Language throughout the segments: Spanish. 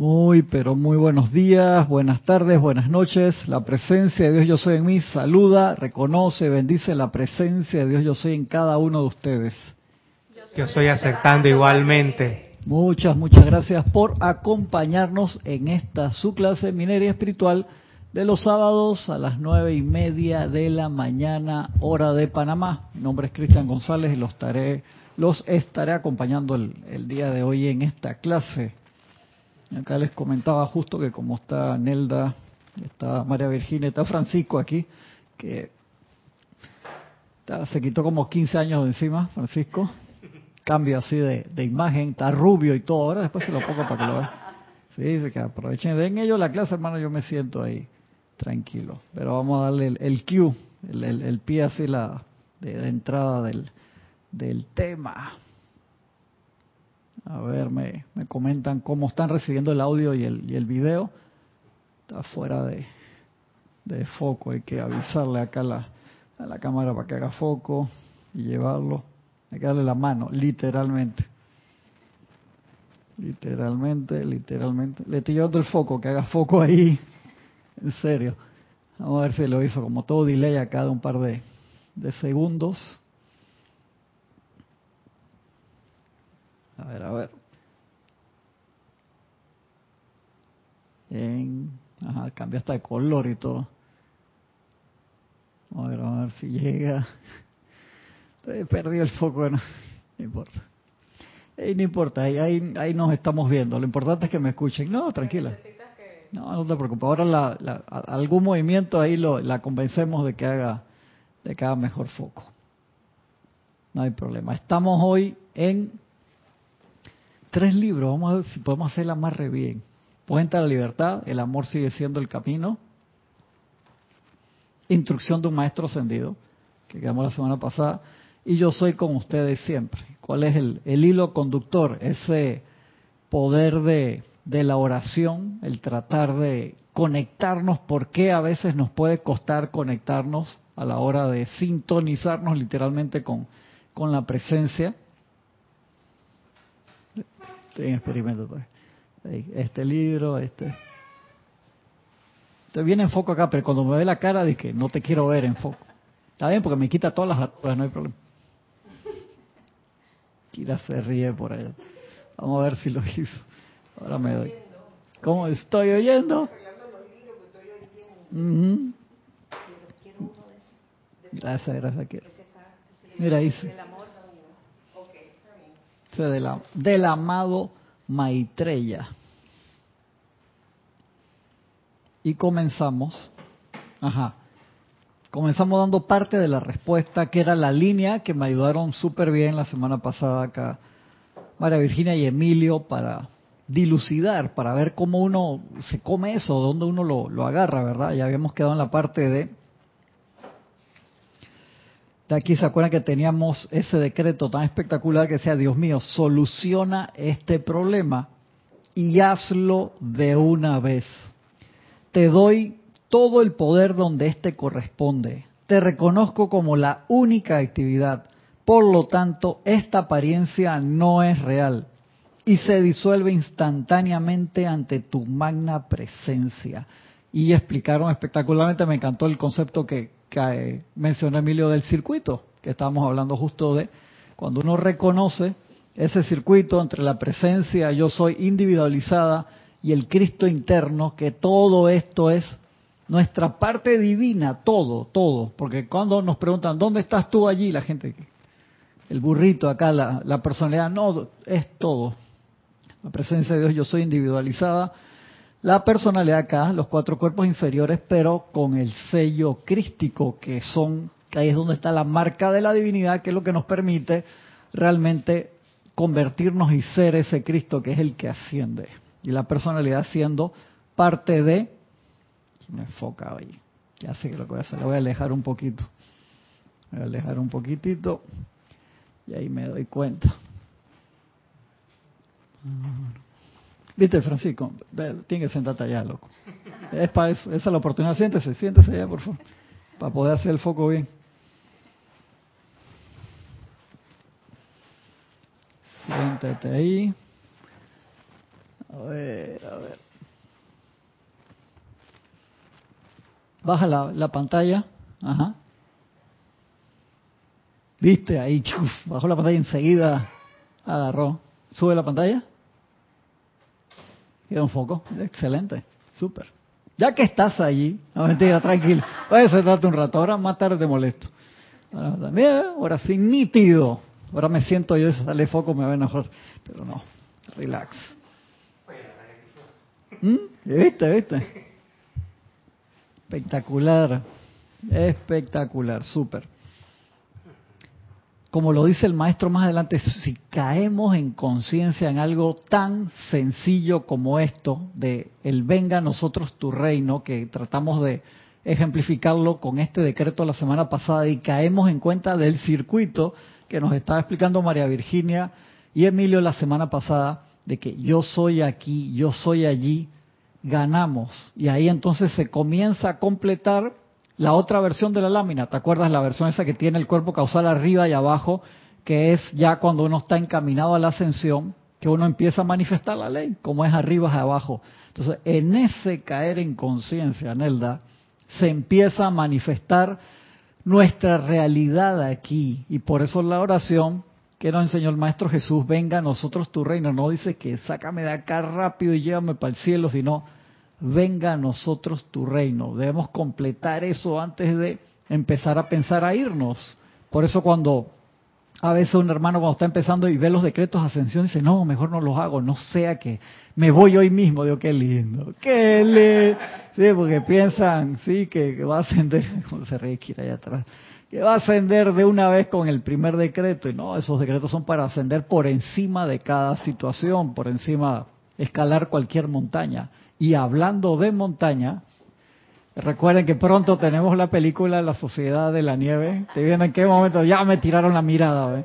Muy, pero muy buenos días, buenas tardes, buenas noches. La presencia de Dios Yo Soy en mí saluda, reconoce, bendice la presencia de Dios Yo Soy en cada uno de ustedes. Yo soy aceptando igualmente. Muchas, muchas gracias por acompañarnos en esta su clase minería espiritual de los sábados a las nueve y media de la mañana, hora de Panamá. Mi nombre es Cristian González y los estaré, los estaré acompañando el, el día de hoy en esta clase. Acá les comentaba justo que como está Nelda, está María Virginia, está Francisco aquí, que se quitó como 15 años de encima, Francisco. Cambio así de, imagen, está rubio y todo. Ahora después se lo pongo para que lo vean. Sí, dice que aprovechen, den ellos la clase, hermano, yo me siento ahí tranquilo. Pero vamos a darle el, cue, el, pie así la, de, entrada del tema. A ver, me, me comentan cómo están recibiendo el audio y el, y el video. Está fuera de, de foco, hay que avisarle acá a la, a la cámara para que haga foco y llevarlo. Hay que darle la mano, literalmente. Literalmente, literalmente. Le estoy llevando el foco, que haga foco ahí. En serio. Vamos a ver si lo hizo como todo delay acá de un par de, de segundos. A ver, a ver. Bien. Ajá, cambia hasta de color y todo. A ver, a ver si llega. Perdido el foco, no, no importa. Ey, no importa, ahí, ahí, ahí nos estamos viendo. Lo importante es que me escuchen. No, tranquila. No, no te preocupes. Ahora la, algún movimiento ahí lo, la convencemos de que haga de que haga mejor foco. No hay problema. Estamos hoy en tres libros. Vamos a ver si podemos hacerla más re bien. Puente a la libertad, el amor sigue siendo el camino. Instrucción de un maestro ascendido, que quedamos la semana pasada. Y yo soy con ustedes siempre. ¿Cuál es el, hilo conductor? Ese poder de, de la oración, el tratar de conectarnos, porque a veces nos puede costar conectarnos a la hora de sintonizarnos literalmente con, con la presencia. Estoy en experimento. Ahí, Este libro, este. Te viene en foco acá, pero cuando me ve la cara, que no te quiero ver en foco. Está bien, porque me quita todas las arrugas, no hay problema. Kira se ríe por allá. Vamos a ver si lo hizo. Ahora me doy. ¿Cómo estoy oyendo? Ujú. Gracias, gracias. Kira. Mira, dice. Del amado Maitreya. Y comenzamos. Ajá. Comenzamos dando parte de la respuesta, que era la línea que me ayudaron súper bien la semana pasada acá, María Virginia y Emilio, para dilucidar, para ver cómo uno se come eso, dónde uno lo, lo agarra, ¿verdad? Ya habíamos quedado en la parte de... De aquí se acuerdan que teníamos ese decreto tan espectacular que decía, Dios mío, soluciona este problema y hazlo de una vez. Te doy todo el poder donde éste corresponde. Te reconozco como la única actividad. Por lo tanto, esta apariencia no es real y se disuelve instantáneamente ante tu magna presencia. Y explicaron espectacularmente, me encantó el concepto que, que, eh, mencionó Emilio del circuito, que estábamos hablando justo de cuando uno reconoce ese circuito entre la presencia yo soy individualizada y el Cristo interno, que todo esto es nuestra parte divina, todo, todo. Porque cuando nos preguntan, ¿dónde estás tú allí? La gente, el burrito acá, la, la personalidad, no, es todo. La presencia de Dios, yo soy individualizada. La personalidad acá, los cuatro cuerpos inferiores, pero con el sello crístico, que son, que ahí es donde está la marca de la divinidad, que es lo que nos permite realmente convertirnos y ser ese Cristo que es el que asciende. Y la personalidad siendo parte de... Me enfoca ahí. Ya sé que lo que voy a hacer, lo voy a alejar un poquito. Voy a alejar un poquitito y ahí me doy cuenta. Viste, Francisco, tiene que sentarte allá, loco. Es para eso, esa es la oportunidad. Siéntese, siéntese allá, por favor, para poder hacer el foco bien. Siéntate ahí. A ver, a ver. Baja la, la pantalla. Ajá. ¿Viste? Ahí, chuf, bajó la pantalla enseguida agarró. ¿Sube la pantalla? Queda un foco. Excelente. Súper. Ya que estás allí, no mentira, tranquilo. Voy a sentarte un rato. Ahora más tarde te molesto. También, ahora sí, nítido. Ahora me siento yo, sale foco me a enojar. Pero no, relax. ¿Mm? ¿Viste? ¿Viste? Espectacular. Espectacular, súper. Como lo dice el maestro más adelante, si caemos en conciencia en algo tan sencillo como esto, de el venga a nosotros tu reino, que tratamos de ejemplificarlo con este decreto la semana pasada y caemos en cuenta del circuito que nos estaba explicando María Virginia y Emilio la semana pasada, de que yo soy aquí, yo soy allí, ganamos. Y ahí entonces se comienza a completar la otra versión de la lámina. ¿Te acuerdas la versión esa que tiene el cuerpo causal arriba y abajo? Que es ya cuando uno está encaminado a la ascensión, que uno empieza a manifestar la ley, como es arriba y abajo. Entonces, en ese caer en conciencia, Nelda, se empieza a manifestar nuestra realidad aquí. Y por eso la oración que nos enseñó el Maestro Jesús, venga a nosotros tu reino, no dice que sácame de acá rápido y llévame para el cielo, sino venga a nosotros tu reino. Debemos completar eso antes de empezar a pensar a irnos. Por eso cuando a veces un hermano cuando está empezando y ve los decretos de ascensión dice, no, mejor no los hago, no sea que me voy hoy mismo. Digo, qué lindo, qué lindo. Sí, porque piensan, sí, que, va a ascender, como se ríe allá atrás, que va a ascender de una vez con el primer decreto. Y no, esos decretos son para ascender por encima de cada situación, por encima, escalar cualquier montaña. Y hablando de montaña, recuerden que pronto tenemos la película La Sociedad de la Nieve. ¿Te vienen en qué momento? Ya me tiraron la mirada,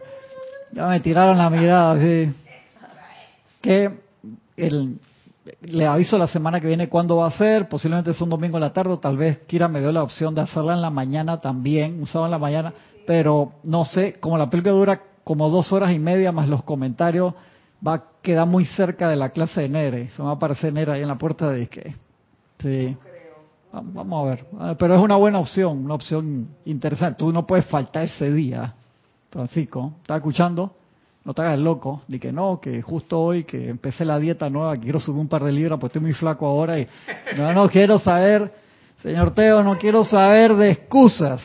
Ya me tiraron la mirada, sí. Que el, le aviso la semana que viene cuándo va a ser, posiblemente es un domingo en la tarde, tal vez Kira me dio la opción de hacerla en la mañana también, un sábado en la mañana, pero no sé, como la película dura como dos horas y media más los comentarios, va a quedar muy cerca de la clase de Nere, se va a aparecer Nere ahí en la puerta de disque. Sí. Vamos a ver, ah, pero es una buena opción, una opción interesante. Tú no puedes faltar ese día, Francisco. ¿Estás escuchando? no te hagas loco, di que no, que justo hoy que empecé la dieta nueva, quiero subir un par de libras, pues estoy muy flaco ahora y no, no quiero saber, señor Teo, no quiero saber de excusas.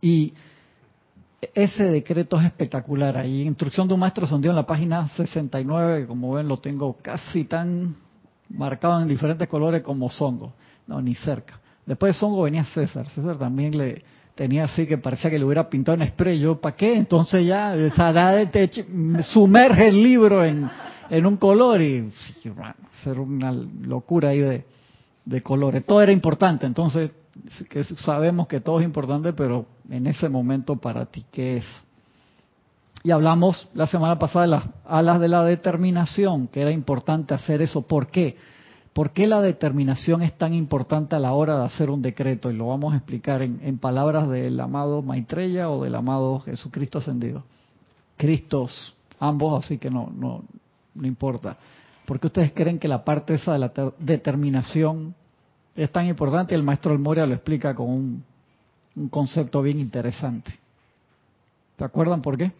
Y ese decreto es espectacular. Ahí, instrucción de un maestro sondió en la página 69, que como ven lo tengo casi tan marcado en diferentes colores como Songo. No, ni cerca. Después de Songo venía César. César también le, tenía así que parecía que le hubiera pintado en spray. Yo, ¿para qué? Entonces ya, te sumerge el libro en, un color y ser una locura ahí de colores. Todo era importante, entonces que sabemos que todo es importante, pero en ese momento para ti, ¿qué es? Y hablamos la semana pasada de las alas de la determinación, que era importante hacer eso. ¿Por qué? ¿Por qué la determinación es tan importante a la hora de hacer un decreto? Y lo vamos a explicar en, palabras del amado Maitreya o del amado Jesucristo ascendido. Cristos, ambos, así que no, no, no importa. ¿Por qué ustedes creen que la parte esa de la determinación es tan importante? El maestro Moria lo explica con un, un concepto bien interesante. ¿Te acuerdan por qué?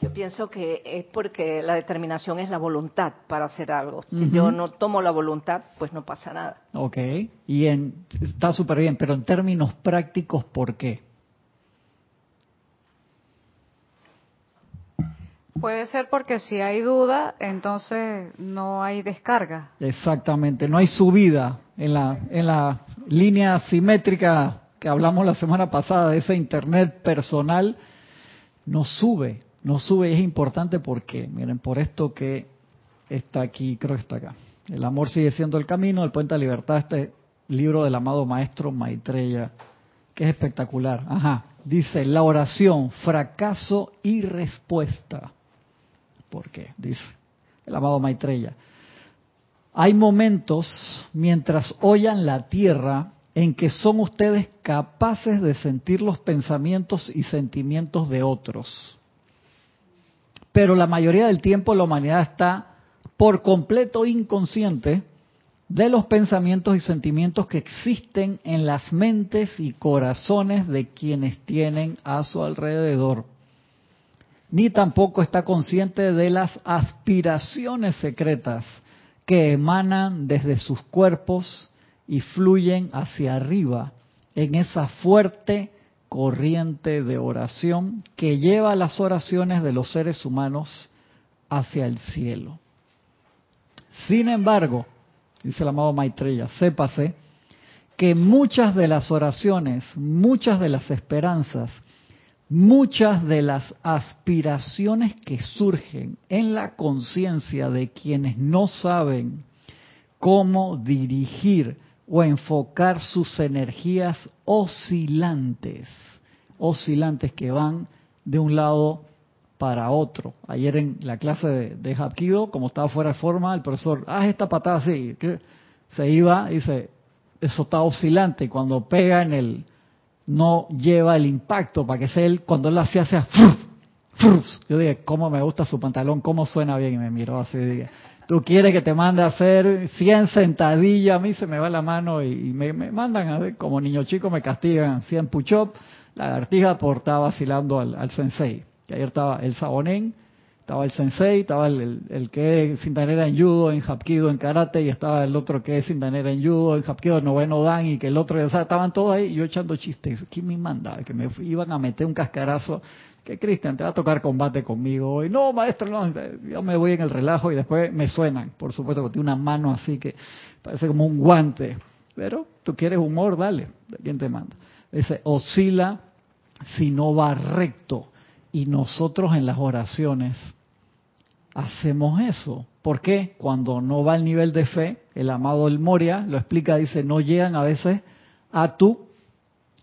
Yo pienso que es porque la determinación es la voluntad para hacer algo. Si yo no tomo la voluntad, pues no pasa nada. Ok, y en, está súper bien, pero en términos prácticos, ¿por qué? Puede ser porque si hay duda, entonces no hay descarga. Exactamente, no hay subida en la, en la línea simétrica que hablamos la semana pasada de ese Internet personal, no sube no sube y es importante porque, miren, por esto que está aquí, creo que está acá. El amor sigue siendo el camino, el puente de libertad, este libro del amado maestro Maitreya, que es espectacular. Ajá, dice la oración, fracaso y respuesta. ¿Por qué? Dice el amado Maitreya. Hay momentos mientras oyan la tierra en que son ustedes capaces de sentir los pensamientos y sentimientos de otros pero la mayoría del tiempo la humanidad está por completo inconsciente de los pensamientos y sentimientos que existen en las mentes y corazones de quienes tienen a su alrededor. Ni tampoco está consciente de las aspiraciones secretas que emanan desde sus cuerpos y fluyen hacia arriba en esa fuerte corriente de oración que lleva las oraciones de los seres humanos hacia el cielo. Sin embargo, dice el amado Maitreya, sépase que muchas de las oraciones, muchas de las esperanzas, muchas de las aspiraciones que surgen en la conciencia de quienes no saben cómo dirigir o enfocar sus energías oscilantes, oscilantes que van de un lado para otro. Ayer en la clase de, de como estaba fuera de forma, el profesor, haz esta patada así, se iba dice, eso está oscilante, y cuando pega en el, no lleva el impacto para que sea él, cuando él lo hacía, sea, yo dije, cómo me gusta su pantalón, cómo suena bien, y me miró así, dije, tú quieres que te mande a hacer 100 sentadillas, a mí se me va la mano y, me, mandan a ver, como niño chico me castigan 100 push-up, lagartija por estar vacilando al, al, sensei. Que ayer estaba el sabonen, estaba el sensei, estaba el, el, que es cintanera en judo, en hapkido, en karate, y estaba el otro que es cintanera en judo, en hapkido, noveno dan, y que el otro, o sea, estaban todos ahí, y yo echando chistes. ¿Quién me manda? Que me iban a meter un cascarazo que Cristian te va a tocar combate conmigo hoy. No, maestro, no, yo me voy en el relajo y después me suenan. Por supuesto que tiene una mano así que parece como un guante. Pero tú quieres humor, dale. ¿Quién te manda? Dice, oscila si no va recto. Y nosotros en las oraciones hacemos eso. ¿Por qué? Cuando no va al nivel de fe, el amado El Moria lo explica, dice, no llegan a veces a tu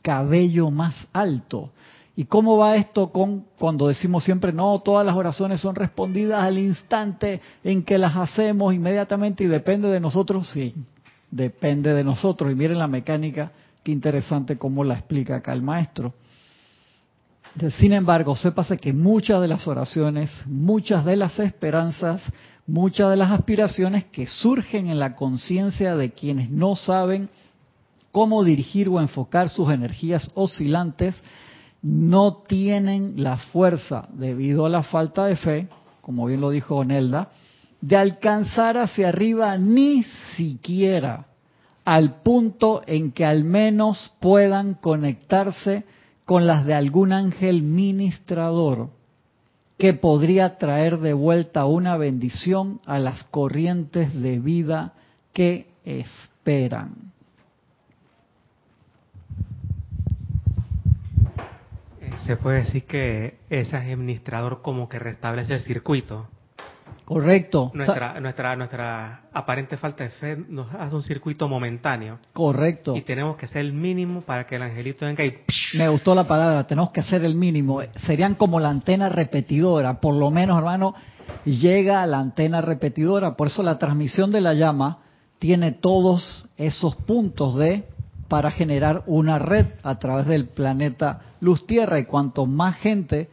cabello más alto. ¿Y cómo va esto con cuando decimos siempre, no, todas las oraciones son respondidas al instante en que las hacemos inmediatamente y depende de nosotros? Sí, depende de nosotros. Y miren la mecánica, qué interesante cómo la explica acá el maestro. Sin embargo, sépase que muchas de las oraciones, muchas de las esperanzas, muchas de las aspiraciones que surgen en la conciencia de quienes no saben cómo dirigir o enfocar sus energías oscilantes, no tienen la fuerza, debido a la falta de fe, como bien lo dijo Onelda, de alcanzar hacia arriba ni siquiera al punto en que al menos puedan conectarse con las de algún ángel ministrador que podría traer de vuelta una bendición a las corrientes de vida que esperan. se puede decir que ese administrador como que restablece el circuito. Correcto. Nuestra, nuestra, nuestra aparente falta de fe nos hace un circuito momentáneo. Correcto. Y tenemos que hacer el mínimo para que el angelito venga y... Me gustó la palabra, tenemos que hacer el mínimo. Serían como la antena repetidora, por lo menos, hermano, llega a la antena repetidora. Por eso la transmisión de la llama tiene todos esos puntos de para generar una red a través del planeta Luz Tierra y cuanto más gente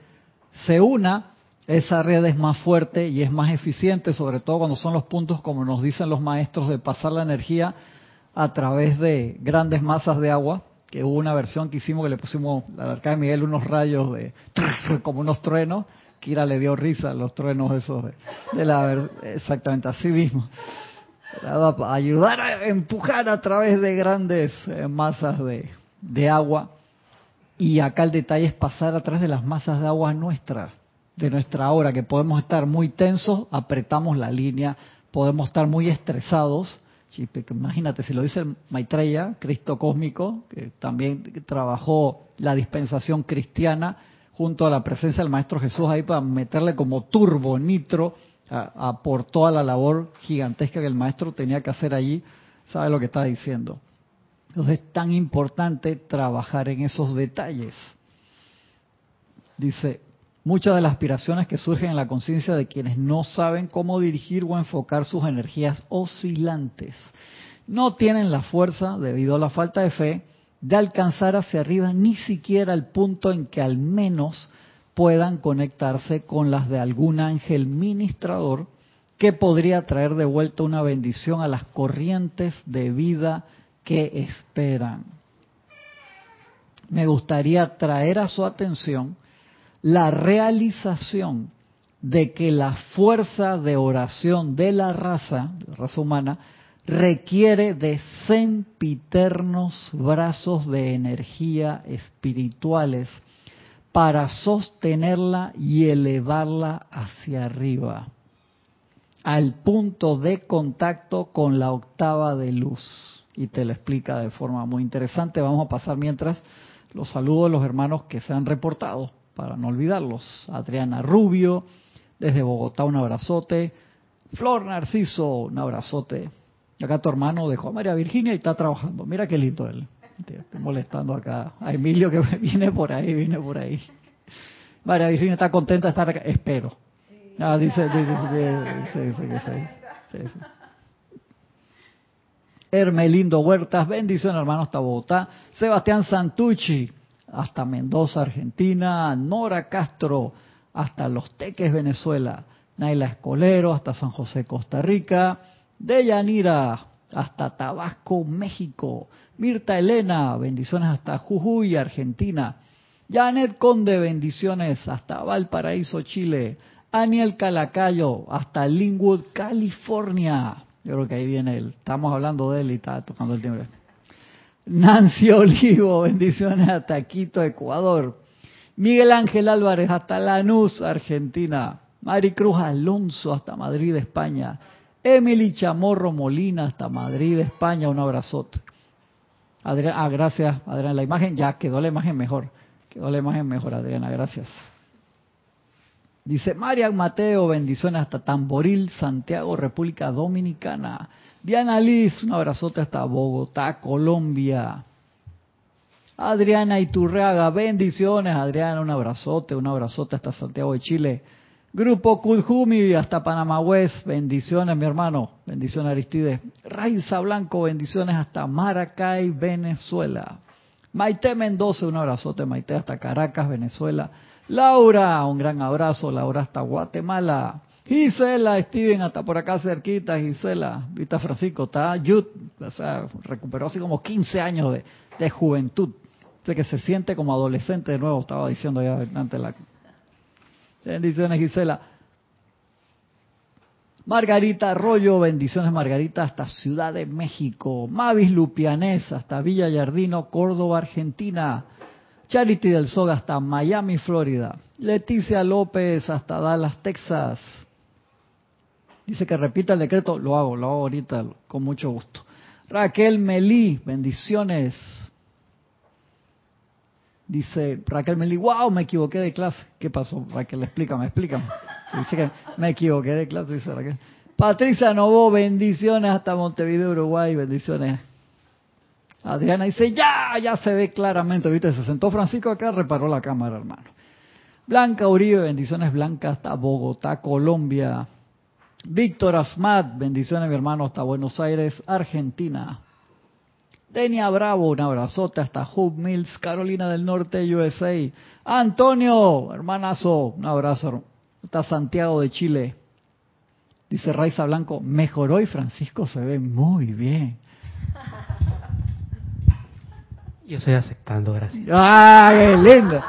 se una, esa red es más fuerte y es más eficiente, sobre todo cuando son los puntos, como nos dicen los maestros, de pasar la energía a través de grandes masas de agua, que hubo una versión que hicimos que le pusimos a la de Miguel unos rayos de como unos truenos, Kira le dio risa a los truenos esos de, de la exactamente así mismo. Ayudar a empujar a través de grandes eh, masas de, de agua. Y acá el detalle es pasar a través de las masas de agua nuestras, de nuestra hora, que podemos estar muy tensos, apretamos la línea, podemos estar muy estresados. Imagínate, si lo dice Maitreya, Cristo cósmico, que también trabajó la dispensación cristiana junto a la presencia del Maestro Jesús ahí para meterle como turbo, nitro a, por toda la labor gigantesca que el maestro tenía que hacer allí, sabe lo que está diciendo. Entonces es tan importante trabajar en esos detalles. Dice, muchas de las aspiraciones que surgen en la conciencia de quienes no saben cómo dirigir o enfocar sus energías oscilantes, no tienen la fuerza, debido a la falta de fe, de alcanzar hacia arriba ni siquiera el punto en que al menos puedan conectarse con las de algún ángel ministrador que podría traer de vuelta una bendición a las corrientes de vida que esperan. Me gustaría traer a su atención la realización de que la fuerza de oración de la raza, la raza humana, requiere de sempiternos brazos de energía espirituales para sostenerla y elevarla hacia arriba, al punto de contacto con la octava de luz. Y te lo explica de forma muy interesante. Vamos a pasar mientras los saludos de los hermanos que se han reportado, para no olvidarlos. Adriana Rubio, desde Bogotá, un abrazote. Flor Narciso, un abrazote. Acá tu hermano dejó a María Virginia y está trabajando. Mira qué lindo él. Estoy molestando acá a Emilio que viene por ahí, viene por ahí. María Virginia está contenta de estar acá. Espero. Ah, dice, dice, dice, dice, Hermelindo Huertas, bendición hermano hasta Bogotá. Sebastián Santucci, hasta Mendoza, Argentina. Nora Castro, hasta Los Teques, Venezuela. Naila Escolero, hasta San José, Costa Rica de Yanira hasta Tabasco, México. Mirta Elena, bendiciones hasta Jujuy, Argentina. Janet Conde, bendiciones hasta Valparaíso, Chile. Aniel Calacayo, hasta Linwood, California. Yo creo que ahí viene él. Estamos hablando de él y está tocando el timbre. Nancy Olivo, bendiciones hasta Quito, Ecuador. Miguel Ángel Álvarez, hasta Lanús, Argentina. Maricruz Alonso, hasta Madrid, España. Emily Chamorro Molina hasta Madrid, España, un abrazote. Adriana, ah, gracias, Adriana. La imagen ya quedó la imagen mejor. Quedó la imagen mejor, Adriana, gracias. Dice Marian Mateo, bendiciones hasta Tamboril, Santiago, República Dominicana. Diana Liz, un abrazote hasta Bogotá, Colombia. Adriana Iturreaga, bendiciones, Adriana, un abrazote, un abrazote hasta Santiago de Chile. Grupo Kudjumi hasta Panamá West, bendiciones mi hermano, bendiciones Aristides. Raiza Blanco, bendiciones hasta Maracay, Venezuela. Maite Mendoza, un abrazote Maite hasta Caracas, Venezuela. Laura, un gran abrazo, Laura hasta Guatemala. Gisela, Steven, hasta por acá cerquita, Gisela. Vista Francisco, está Yud, o sea, recuperó así como 15 años de, juventud. De que se siente como adolescente de nuevo, estaba diciendo ya antes Bendiciones, Gisela. Margarita Arroyo, bendiciones Margarita, hasta Ciudad de México. Mavis Lupianés, hasta Villa Yardino, Córdoba, Argentina. Charity del Soga, hasta Miami, Florida. Leticia López, hasta Dallas, Texas. Dice que repita el decreto, lo hago, lo hago ahorita con mucho gusto. Raquel Melí, bendiciones. Dice Raquel Meli, wow, me equivoqué de clase. ¿Qué pasó? Raquel, explícame, explícame. dice que me equivoqué de clase, dice Raquel. Patricia Novo, bendiciones hasta Montevideo, Uruguay, bendiciones. Adriana dice, ya, ya se ve claramente, viste, se sentó Francisco acá, reparó la cámara, hermano. Blanca Uribe, bendiciones Blanca hasta Bogotá, Colombia. Víctor Asmat, bendiciones mi hermano hasta Buenos Aires, Argentina. Denia Bravo, un abrazote hasta Hope Mills, Carolina del Norte, USA. Antonio, hermanazo, un abrazo hasta Santiago de Chile. Dice Raiza Blanco, mejoró y Francisco se ve muy bien. Yo estoy aceptando, gracias. ¡Ah, qué lindo!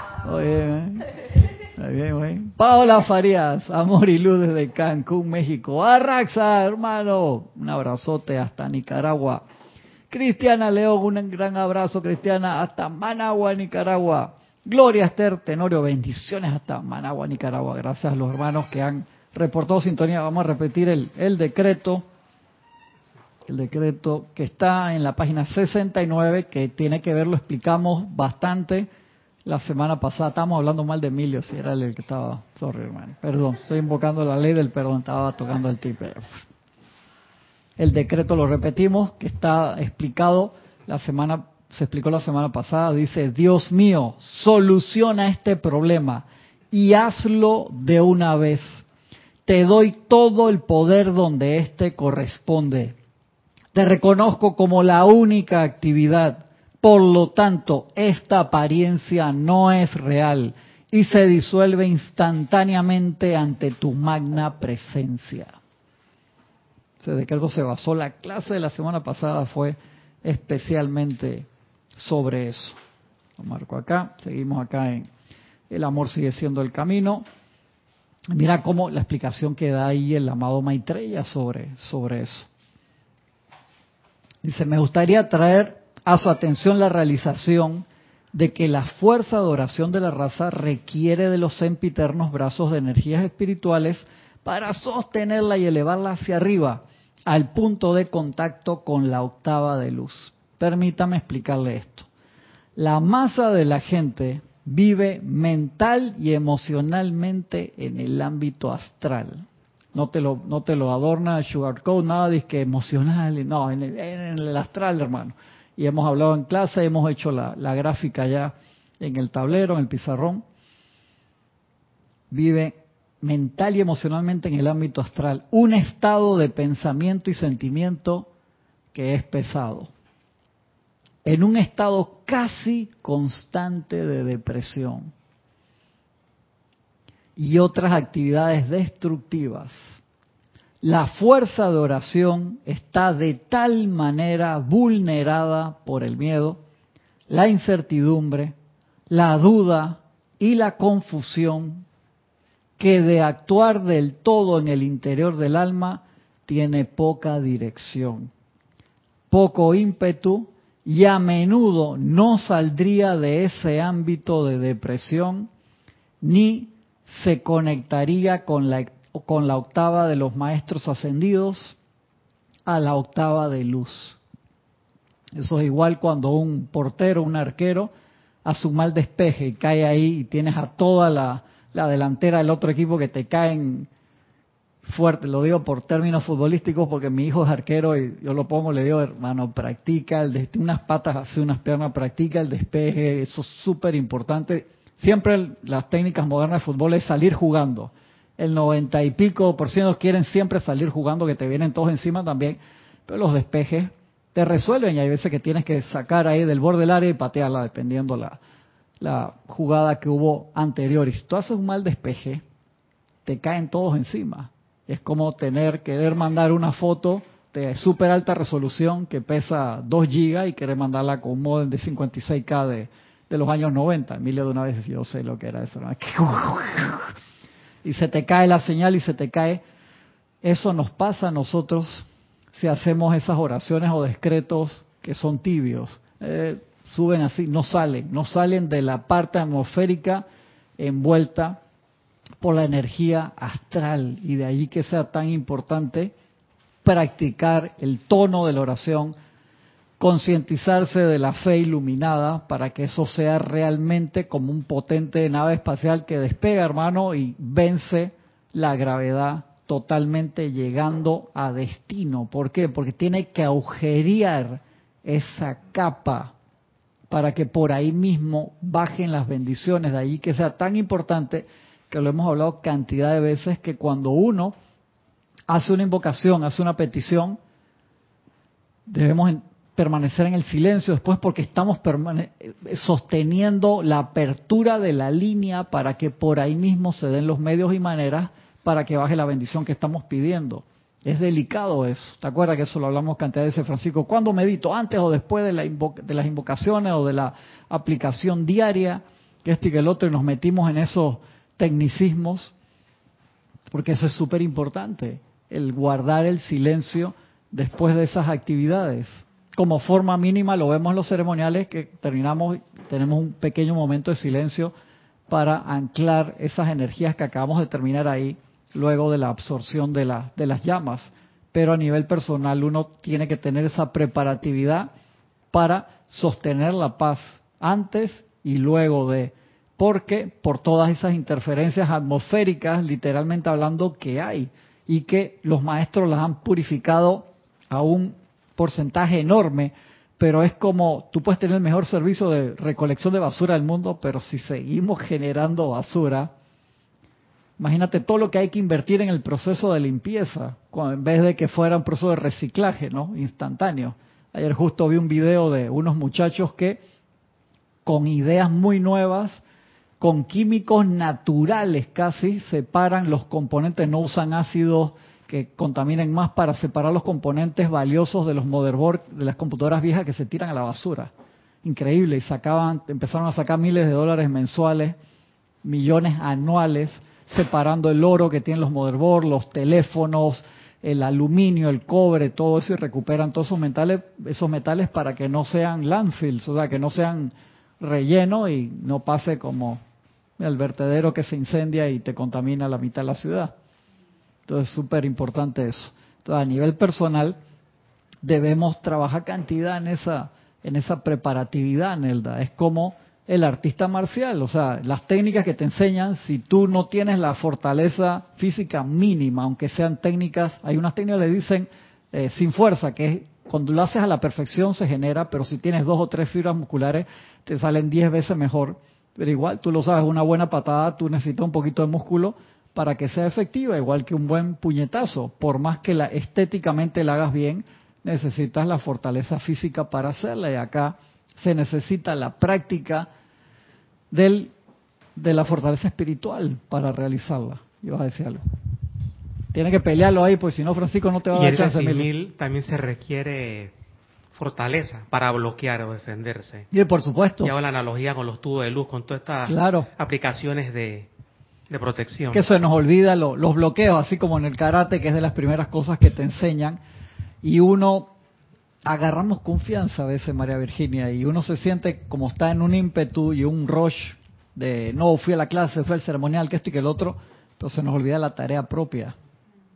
Paola Farías, amor y luz desde Cancún, México. Arraxa, hermano, un abrazote hasta Nicaragua. Cristiana León, un gran abrazo, Cristiana, hasta Managua, Nicaragua. Gloria Esther Tenorio, bendiciones hasta Managua, Nicaragua. Gracias a los hermanos que han reportado sintonía. Vamos a repetir el, el decreto. El decreto que está en la página 69, que tiene que ver, lo explicamos bastante la semana pasada. Estábamos hablando mal de Emilio, si era el que estaba. Sorry, hermano. Perdón, estoy invocando la ley del perdón, estaba tocando el tipe. El decreto lo repetimos, que está explicado la semana, se explicó la semana pasada, dice, Dios mío, soluciona este problema y hazlo de una vez. Te doy todo el poder donde éste corresponde. Te reconozco como la única actividad. Por lo tanto, esta apariencia no es real y se disuelve instantáneamente ante tu magna presencia. Ese decreto se basó, la clase de la semana pasada fue especialmente sobre eso. Lo marco acá, seguimos acá en El amor sigue siendo el camino. Mira cómo la explicación que da ahí el amado Maitreya sobre, sobre eso. Dice, me gustaría traer a su atención la realización de que la fuerza de oración de la raza requiere de los sempiternos brazos de energías espirituales para sostenerla y elevarla hacia arriba, al punto de contacto con la octava de luz. Permítame explicarle esto. La masa de la gente vive mental y emocionalmente en el ámbito astral. No te lo, no te lo adorna sugarcoat, nada de que emocional, no, en el, en el astral, hermano y hemos hablado en clase, hemos hecho la, gráfica ya en el tablero, en el pizarrón. Vive mental y emocionalmente en el ámbito astral, un estado de pensamiento y sentimiento que es pesado, en un estado casi constante de depresión y otras actividades destructivas la fuerza de oración está de tal manera vulnerada por el miedo, la incertidumbre, la duda y la confusión que de actuar del todo en el interior del alma tiene poca dirección, poco ímpetu y a menudo no saldría de ese ámbito de depresión ni se conectaría con la con la octava de los maestros ascendidos a la octava de luz. Eso es igual cuando un portero, un arquero, hace un mal despeje y cae ahí y tienes a toda la, delantera del otro equipo que te caen fuerte. Lo digo por términos futbolísticos porque mi hijo es arquero y yo lo pongo, le digo, hermano, practica el unas patas hace unas piernas, practica el despeje, eso es súper importante. Siempre las técnicas modernas de fútbol es salir jugando el noventa y pico por ciento quieren siempre salir jugando, que te vienen todos encima también, pero los despejes te resuelven y hay veces que tienes que sacar ahí del borde del área y patearla dependiendo la, la jugada que hubo anterior. Y si tú haces un mal despeje, te caen todos encima. Es como tener, querer mandar una foto de súper alta resolución que pesa 2 gigas y querer mandarla con un modem de 56K de, de los años 90. Emilia de una vez yo sé lo que era eso. y se te cae la señal y se te cae. Eso nos pasa a nosotros si hacemos esas oraciones o decretos que son tibios. Eh, suben así, no salen, no salen de la parte atmosférica envuelta por la energía astral y de allí que sea tan importante practicar el tono de la oración, concientizarse de la fe iluminada para que eso sea realmente como un potente nave espacial que despega, hermano, y vence la gravedad totalmente llegando a destino. ¿Por qué? Porque tiene que agujerear esa capa para que por ahí mismo bajen las bendiciones. De allí que sea tan importante que lo hemos hablado cantidad de veces que cuando uno hace una invocación, hace una petición, debemos permanecer en el silencio después porque estamos sosteniendo la apertura de la línea para que por ahí mismo se den los medios y maneras para que baje la bendición que estamos pidiendo. Es delicado eso. ¿Te acuerdas que eso lo hablamos cantidad de veces, Francisco? ¿Cuándo medito? ¿Antes o después de, la de las invocaciones o de la aplicación diaria? Que este y que el otro y nos metimos en esos tecnicismos. Porque eso es súper importante, el guardar el silencio después de esas actividades como forma mínima, lo vemos en los ceremoniales que terminamos, tenemos un pequeño momento de silencio para anclar esas energías que acabamos de terminar ahí luego de la absorción de, de las llamas. Pero a nivel personal uno tiene que tener esa preparatividad para sostener la paz antes y luego de, porque por todas esas interferencias atmosféricas, literalmente hablando, que hay y que los maestros las han purificado aún porcentaje enorme, pero es como tú puedes tener el mejor servicio de recolección de basura del mundo, pero si seguimos generando basura, imagínate todo lo que hay que invertir en el proceso de limpieza, en vez de que fuera un proceso de reciclaje, ¿no? Instantáneo. Ayer justo vi un video de unos muchachos que con ideas muy nuevas con químicos naturales casi separan los componentes, no usan ácidos que contaminen más para separar los componentes valiosos de los motherboard de las computadoras viejas que se tiran a la basura. Increíble, y sacaban, empezaron a sacar miles de dólares mensuales, millones anuales, separando el oro que tienen los motherboards, los teléfonos, el aluminio, el cobre, todo eso y recuperan todos esos metales, esos metales para que no sean landfills, o sea, que no sean relleno y no pase como el vertedero que se incendia y te contamina la mitad de la ciudad. Entonces, súper importante eso. Entonces, a nivel personal, debemos trabajar cantidad en esa, en esa preparatividad, Nelda. Es como el artista marcial, o sea, las técnicas que te enseñan, si tú no tienes la fortaleza física mínima, aunque sean técnicas, hay unas técnicas que le dicen eh, sin fuerza, que es cuando lo haces a la perfección se genera, pero si tienes dos o tres fibras musculares, te salen diez veces mejor. Pero igual, tú lo sabes, una buena patada, tú necesitas un poquito de músculo para que sea efectiva, igual que un buen puñetazo. Por más que la, estéticamente la hagas bien, necesitas la fortaleza física para hacerla. Y acá se necesita la práctica del, de la fortaleza espiritual para realizarla. Yo a decir algo. Tiene que pelearlo ahí, pues si no, Francisco no te va a Y dar en chance. simil también se requiere fortaleza para bloquear o defenderse. Y por supuesto, Y hago la analogía con los tubos de luz, con todas estas claro. aplicaciones de, de protección. que se nos olvida lo- los bloqueos, así como en el karate, que es de las primeras cosas que te enseñan, y uno agarramos confianza a veces, María Virginia, y uno se siente como está en un ímpetu y un rush de no fui a la clase, fui al ceremonial, que esto y que el otro, se nos olvida la tarea propia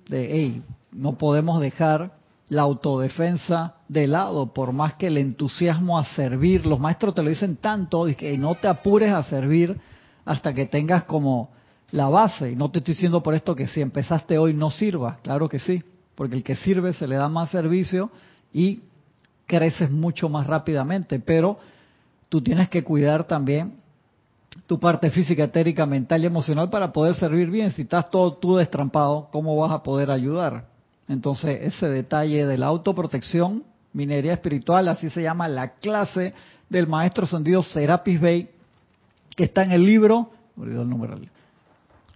de hey, no podemos dejar la autodefensa de lado, por más que el entusiasmo a servir, los maestros te lo dicen tanto, que "Hey, no te apures a servir hasta que tengas como la base. Y no te estoy diciendo por esto que si empezaste hoy no sirvas, claro que sí, porque el que sirve se le da más servicio y creces mucho más rápidamente, pero tú tienes que cuidar también tu parte física, etérica, mental y emocional para poder servir bien. Si estás todo tú destrampado, ¿cómo vas a poder ayudar? Entonces, ese detalle de la autoprotección, minería espiritual, así se llama la clase del maestro ascendido Serapis Bey, que está en el libro, olvidó el número,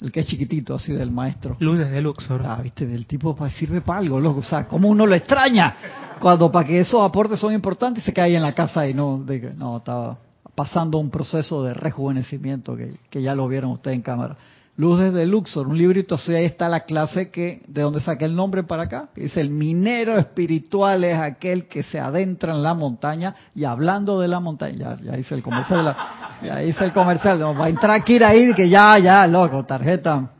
el que es chiquitito, así del maestro. Lunes de Luxor. Ah, viste, del tipo sirve para algo, loco. O sea, como uno lo extraña cuando para que esos aportes son importantes se cae ahí en la casa y no, de no, estaba pasando un proceso de rejuvenecimiento que, que ya lo vieron ustedes en cámara. Luz desde Luxor, un librito así, ahí está la clase que, de donde saqué el nombre para acá. Dice, el minero espiritual es aquel que se adentra en la montaña y hablando de la montaña, ya, ya hice el comercial, de la- ya hice el comercial, no, va a entrar Kira ahí que ya, ya, loco, tarjeta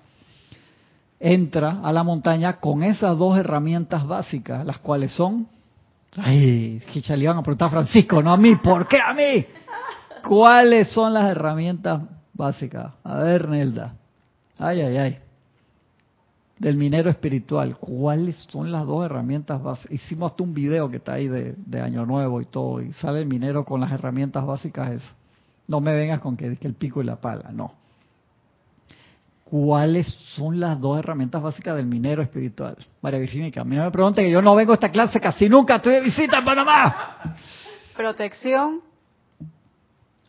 entra a la montaña con esas dos herramientas básicas, las cuales son, ay, que ya le iban a preguntar a Francisco, no a mí, ¿por qué a mí? ¿Cuáles son las herramientas básicas? A ver, Nelda. Ay, ay, ay. Del minero espiritual. ¿Cuáles son las dos herramientas básicas? Hicimos hasta un video que está ahí de, Año Nuevo y todo, y sale el minero con las herramientas básicas esas. No me vengas con que, el pico y la pala, no. ¿Cuáles son las dos herramientas básicas del minero espiritual? María Virginia, a mí no me pregunte que yo no vengo a esta clase casi nunca, estoy de visita en Panamá. Protección,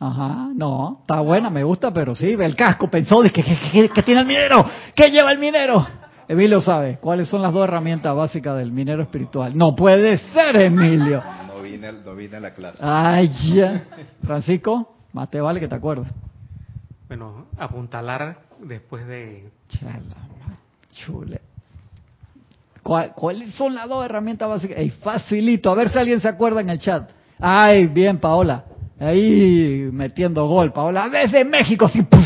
Ajá, no, está buena, me gusta, pero sí, ve el casco, pensó que, que, que- que tiene el minero, ¿qué lleva el minero? Emilio sabe, ¿cuáles son las dos herramientas básicas del minero espiritual? No puede ser, Emilio. No vine, al- no vine a la clase. Ay, ya. Francisco, más te vale que te acuerdes. Bueno, apuntalar después de... Chala, chule. ¿Cuál- ¿Cuáles son las dos herramientas básicas? Ey, facilito, a ver si alguien se acuerda en el chat. Ay, bien, Paola. Ahí metiendo gol, Paola. Desde México, sí, ¡puf!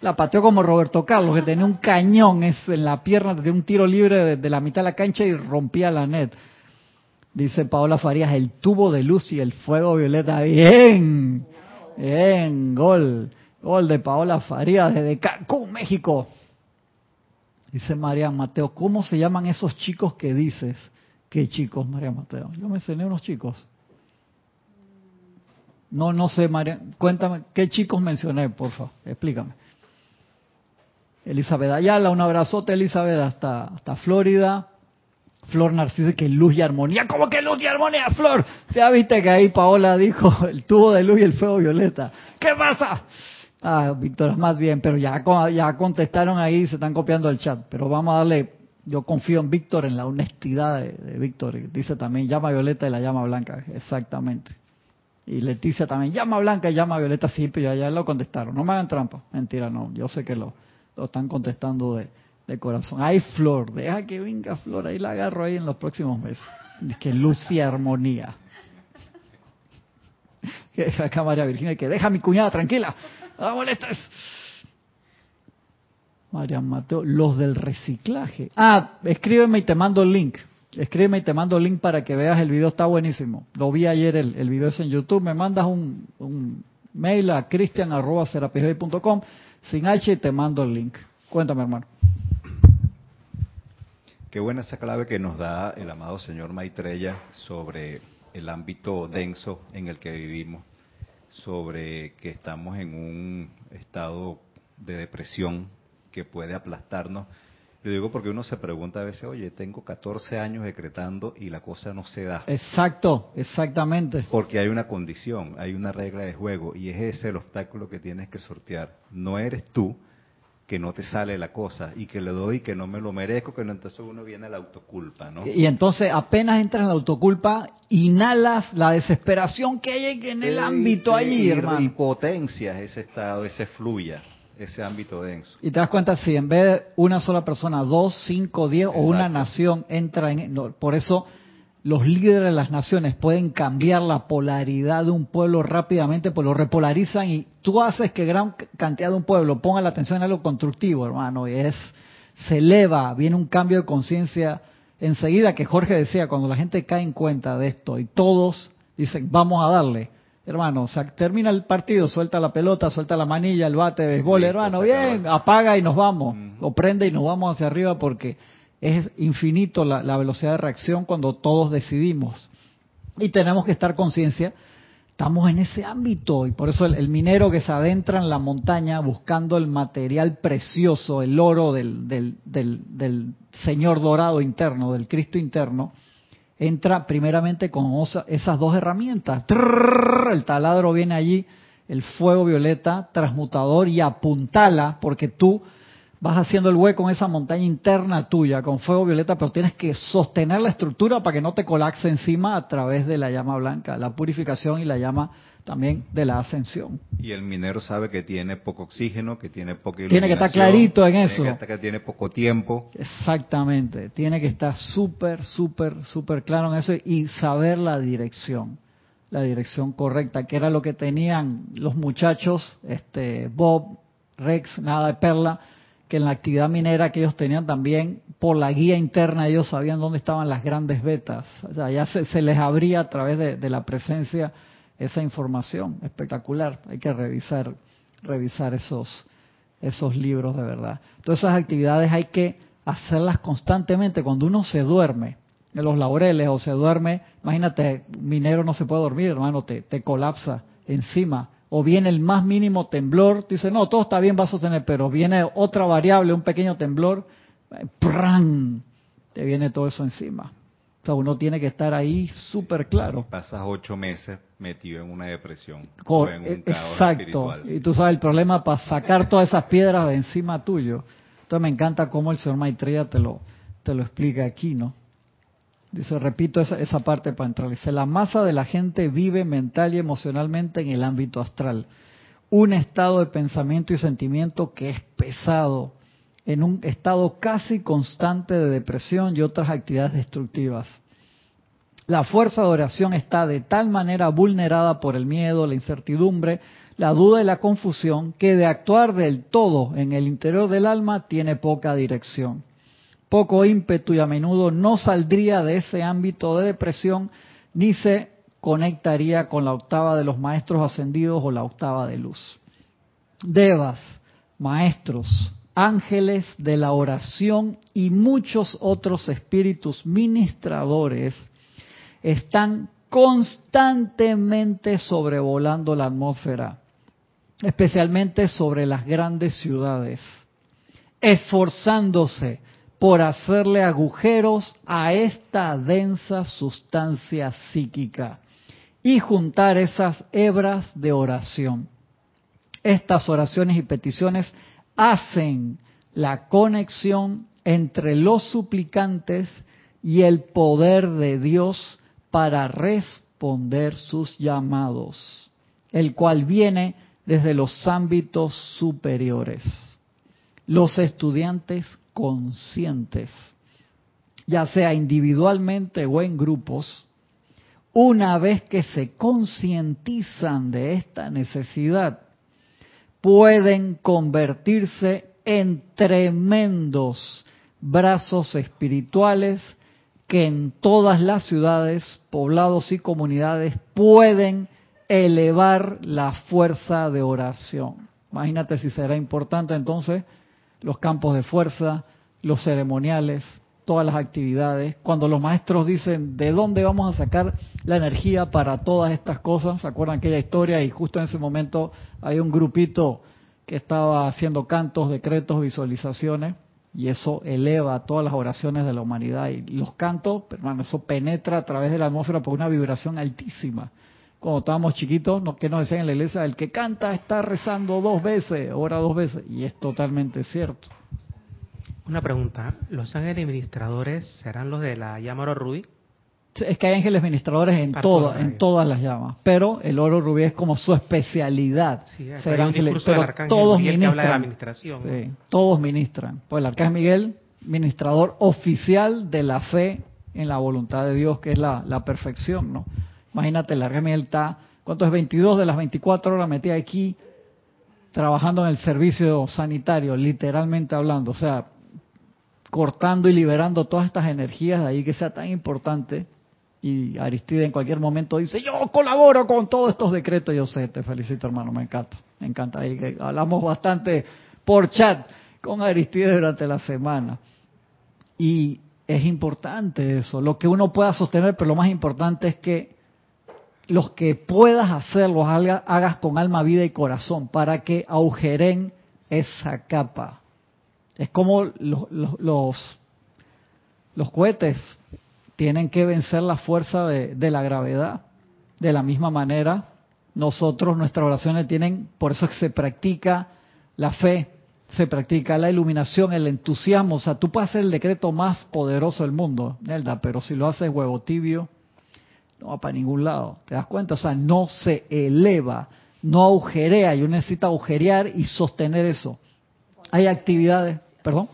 La pateó como Roberto Carlos, que tenía un cañón en la pierna, de un tiro libre de, la mitad de la cancha y rompía la net. Dice Paola Farías, el tubo de luz y el fuego violeta. Bien, bien, gol. Gol de Paola Farías desde Cancún, México. Dice María Mateo, ¿cómo se llaman esos chicos que dices? ¿Qué chicos, María Mateo? Yo me enseñé unos chicos. No, no sé, María. Cuéntame, ¿qué chicos mencioné, por favor? Explícame. Elizabeth Ayala, un abrazote, Elizabeth, hasta, hasta Florida. Flor Narciso, que luz y armonía. ¿Cómo que luz y armonía, Flor? Ya viste que ahí Paola dijo el tubo de luz y el fuego violeta. ¿Qué pasa? Ah, Víctor, más bien, pero ya, ya contestaron ahí, se están copiando el chat. Pero vamos a darle, yo confío en Víctor, en la honestidad de, de Víctor. Dice también llama violeta y la llama blanca, exactamente. Y Leticia también, llama blanca y llama violeta, sí, pero ya, ya lo contestaron. No me hagan trampa. Mentira, no. Yo sé que lo, lo están contestando de, de corazón. Ay, Flor, deja que venga Flor, ahí la agarro ahí en los próximos meses. Dice que luz y armonía. Que acá María Virginia, que deja a mi cuñada tranquila, no la molestes. María Mateo, los del reciclaje. Ah, escríbeme y te mando el link. Escríbeme y te mando el link para que veas el video, está buenísimo. Lo vi ayer, el, el video es en YouTube. Me mandas un, un mail a cristian.com sin H y te mando el link. Cuéntame, hermano. Qué buena esa clave que nos da el amado señor Maitreya sobre el ámbito denso en el que vivimos, sobre que estamos en un estado de depresión que puede aplastarnos. Yo digo porque uno se pregunta a veces, oye, tengo 14 años decretando y la cosa no se da. Exacto, exactamente. Porque hay una condición, hay una regla de juego y es ese el obstáculo que tienes que sortear. No eres tú que no te sale la cosa y que le doy que no me lo merezco, que no, entonces uno viene a la autoculpa, ¿no? Y entonces apenas entras en la autoculpa, inhalas la desesperación que hay en el ámbito allí, y- hermano. Y potencias ese estado, ese fluya, ese ámbito denso. Y te das cuenta si en vez de una sola persona, dos, cinco, diez o una nación entra en... no, por eso los líderes de las naciones pueden cambiar la polaridad de un pueblo rápidamente, pues lo repolarizan y tú haces que gran cantidad de un pueblo ponga la atención en algo constructivo, hermano, y es... Se eleva, viene un cambio de conciencia enseguida que Jorge decía, cuando la gente cae en cuenta de esto y todos dicen, vamos a darle. Hermano, o sea, termina el partido, suelta la pelota, suelta la manilla, el bate de béisbol, hermano, bien, apaga y nos vamos, Ujú. o prende y nos vamos hacia arriba porque es infinito la, la velocidad de reacción cuando todos decidimos. Y tenemos que estar conciencia, estamos en ese ámbito y por eso el, el minero que se adentra en la montaña buscando el material precioso, el oro del, del, del, del Señor dorado interno, del Cristo interno, entra primeramente con osa- esas dos herramientas. El taladro viene allí, el fuego violeta, transmutador y apuntala, porque tú vas haciendo el hueco en esa montaña interna tuya con fuego violeta, pero tienes que sostener la estructura para que no te colapse encima a través de la llama blanca, la purificación y la llama también de la ascensión. Y el minero sabe que tiene poco oxígeno, que tiene poca Tiene que estar iluminación, clarito en tiene eso. Que, estar- que tiene poco tiempo. Exactamente, tiene que estar súper, súper, súper claro en eso y saber la dirección, la dirección correcta, que era lo que tenían los muchachos, este Bob, Rex, nada de Perla, que en la actividad minera que ellos tenían también, por la guía interna ellos sabían dónde estaban las grandes vetas, o sea, ya se, se les abría a través de, de la presencia esa información, espectacular, hay que revisar, revisar esos, esos libros de verdad. Todas esas actividades hay que hacerlas constantemente. Cuando uno se duerme en los laureles o se duerme, imagínate, minero no se puede dormir, hermano, te, te colapsa encima. O viene el más mínimo temblor, dice, no, todo está bien, va a sostener, pero viene otra variable, un pequeño temblor, eh, ¡pran! te viene todo eso encima. O sea, uno tiene que estar ahí súper claro. Pasas ocho meses metido en una depresión Cor- o en un Exacto. espiritual. Y tú sabes el problema para sacar todas esas piedras de encima tuyo. Entonces me encanta cómo el señor Maitreya te lo, te lo explica aquí, ¿no? Dice, repito esa, esa parte para entrar. Dice, la masa de la gente vive mental y emocionalmente en el ámbito astral. Un estado de pensamiento y sentimiento que es pesado, en un estado casi constante de depresión y otras actividades destructivas. La fuerza de oración está de tal manera vulnerada por el miedo, la incertidumbre, la duda y la confusión que de actuar del todo en el interior del alma tiene poca dirección, poco ímpetu y a menudo no saldría de ese ámbito de depresión ni se conectaría con la octava de los maestros ascendidos o la octava de luz. Devas, maestros, ángeles de la oración y muchos otros espíritus ministradores están constantemente sobrevolando la atmósfera, especialmente sobre las grandes ciudades, esforzándose por hacerle agujeros a esta densa sustancia psíquica y juntar esas hebras de oración. Estas oraciones y peticiones hacen la conexión entre los suplicantes y el poder de Dios para responder sus llamados, el cual viene desde los ámbitos superiores. Los estudiantes conscientes, ya sea individualmente o en grupos, una vez que se concientizan de esta necesidad, pueden convertirse en tremendos brazos espirituales que en todas las ciudades, poblados y comunidades pueden elevar la fuerza de oración. Imagínate si será importante entonces los campos de fuerza, los ceremoniales, todas las actividades. Cuando los maestros dicen de dónde vamos a sacar la energía para todas estas cosas, ¿se acuerdan aquella historia? Y justo en ese momento hay un grupito que estaba haciendo cantos, decretos, visualizaciones, y eso eleva todas las oraciones de la humanidad. Y los cantos, hermano, eso penetra a través de la atmósfera por una vibración altísima. Cuando estábamos chiquitos, ¿qué nos decían en la iglesia? El que canta está rezando dos veces, ora dos veces, y es totalmente cierto. Una pregunta, ¿los ángeles administradores serán los de la llama oro rubí? Es que hay ángeles administradores en, todo, en todas las llamas, pero el oro rubí es como su especialidad. Sí, ser ángeles, pero todos Miguel de la ministran. administración. Sí, todos ministran. Pues el arcángel Miguel, ministrador oficial de la fe en la voluntad de Dios, que es la, la perfección, ¿no? Imagínate, el arcángel Miguel está, ¿cuánto es? 22 de las 24 horas metida aquí, trabajando en el servicio sanitario, literalmente hablando. O sea, cortando y liberando todas estas energías de ahí que sea tan importante. Y Aristide en cualquier momento dice, yo colaboro con todos estos decretos. Yo sé, te felicito hermano, me encanta. Me encanta ahí que hablamos bastante por chat con Aristide durante la semana. Y es importante eso, lo que uno pueda sostener, pero lo más importante es que los que puedas hacer, los haga- hagas con alma, vida y corazón, para que agujeren esa capa. Es como los, los, los, los cohetes tienen que vencer la fuerza de, la gravedad. De la misma manera, nosotros, nuestras oraciones tienen, por eso es que se practica la fe, se practica la iluminación, el entusiasmo. O sea, tú puedes hacer el decreto más poderoso del mundo, Nelda, pero si lo haces huevo tibio, no va para ningún lado. ¿Te das cuenta? O sea, no se eleva, no agujerea. Yo necesito agujerear y sostener eso. Hay actividades, perdón.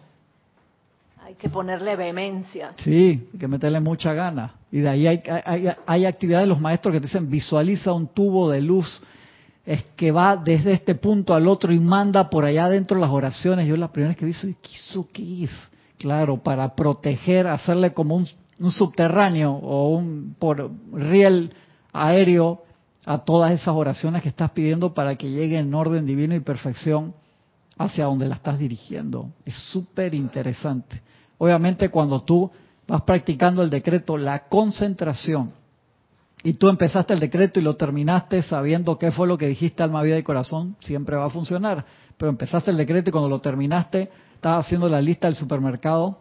Hay que ponerle vehemencia. Sí, hay que meterle mucha gana. Y de ahí hay, hay, hay actividades de los maestros que te dicen visualiza un tubo de luz es que va desde este punto al otro y manda por allá adentro las oraciones. Yo la primera vez que vi eso, ¿qué hizo qué es? Claro, para proteger, hacerle como un, un subterráneo o un por riel aéreo a todas esas oraciones que estás pidiendo para que lleguen en orden divino y perfección hacia donde la estás dirigiendo. Es súper interesante. Obviamente cuando tú vas practicando el decreto, la concentración, y tú empezaste el decreto y lo terminaste sabiendo qué fue lo que dijiste alma, vida y corazón, siempre va a funcionar. Pero empezaste el decreto y cuando lo terminaste, estabas haciendo la lista del supermercado,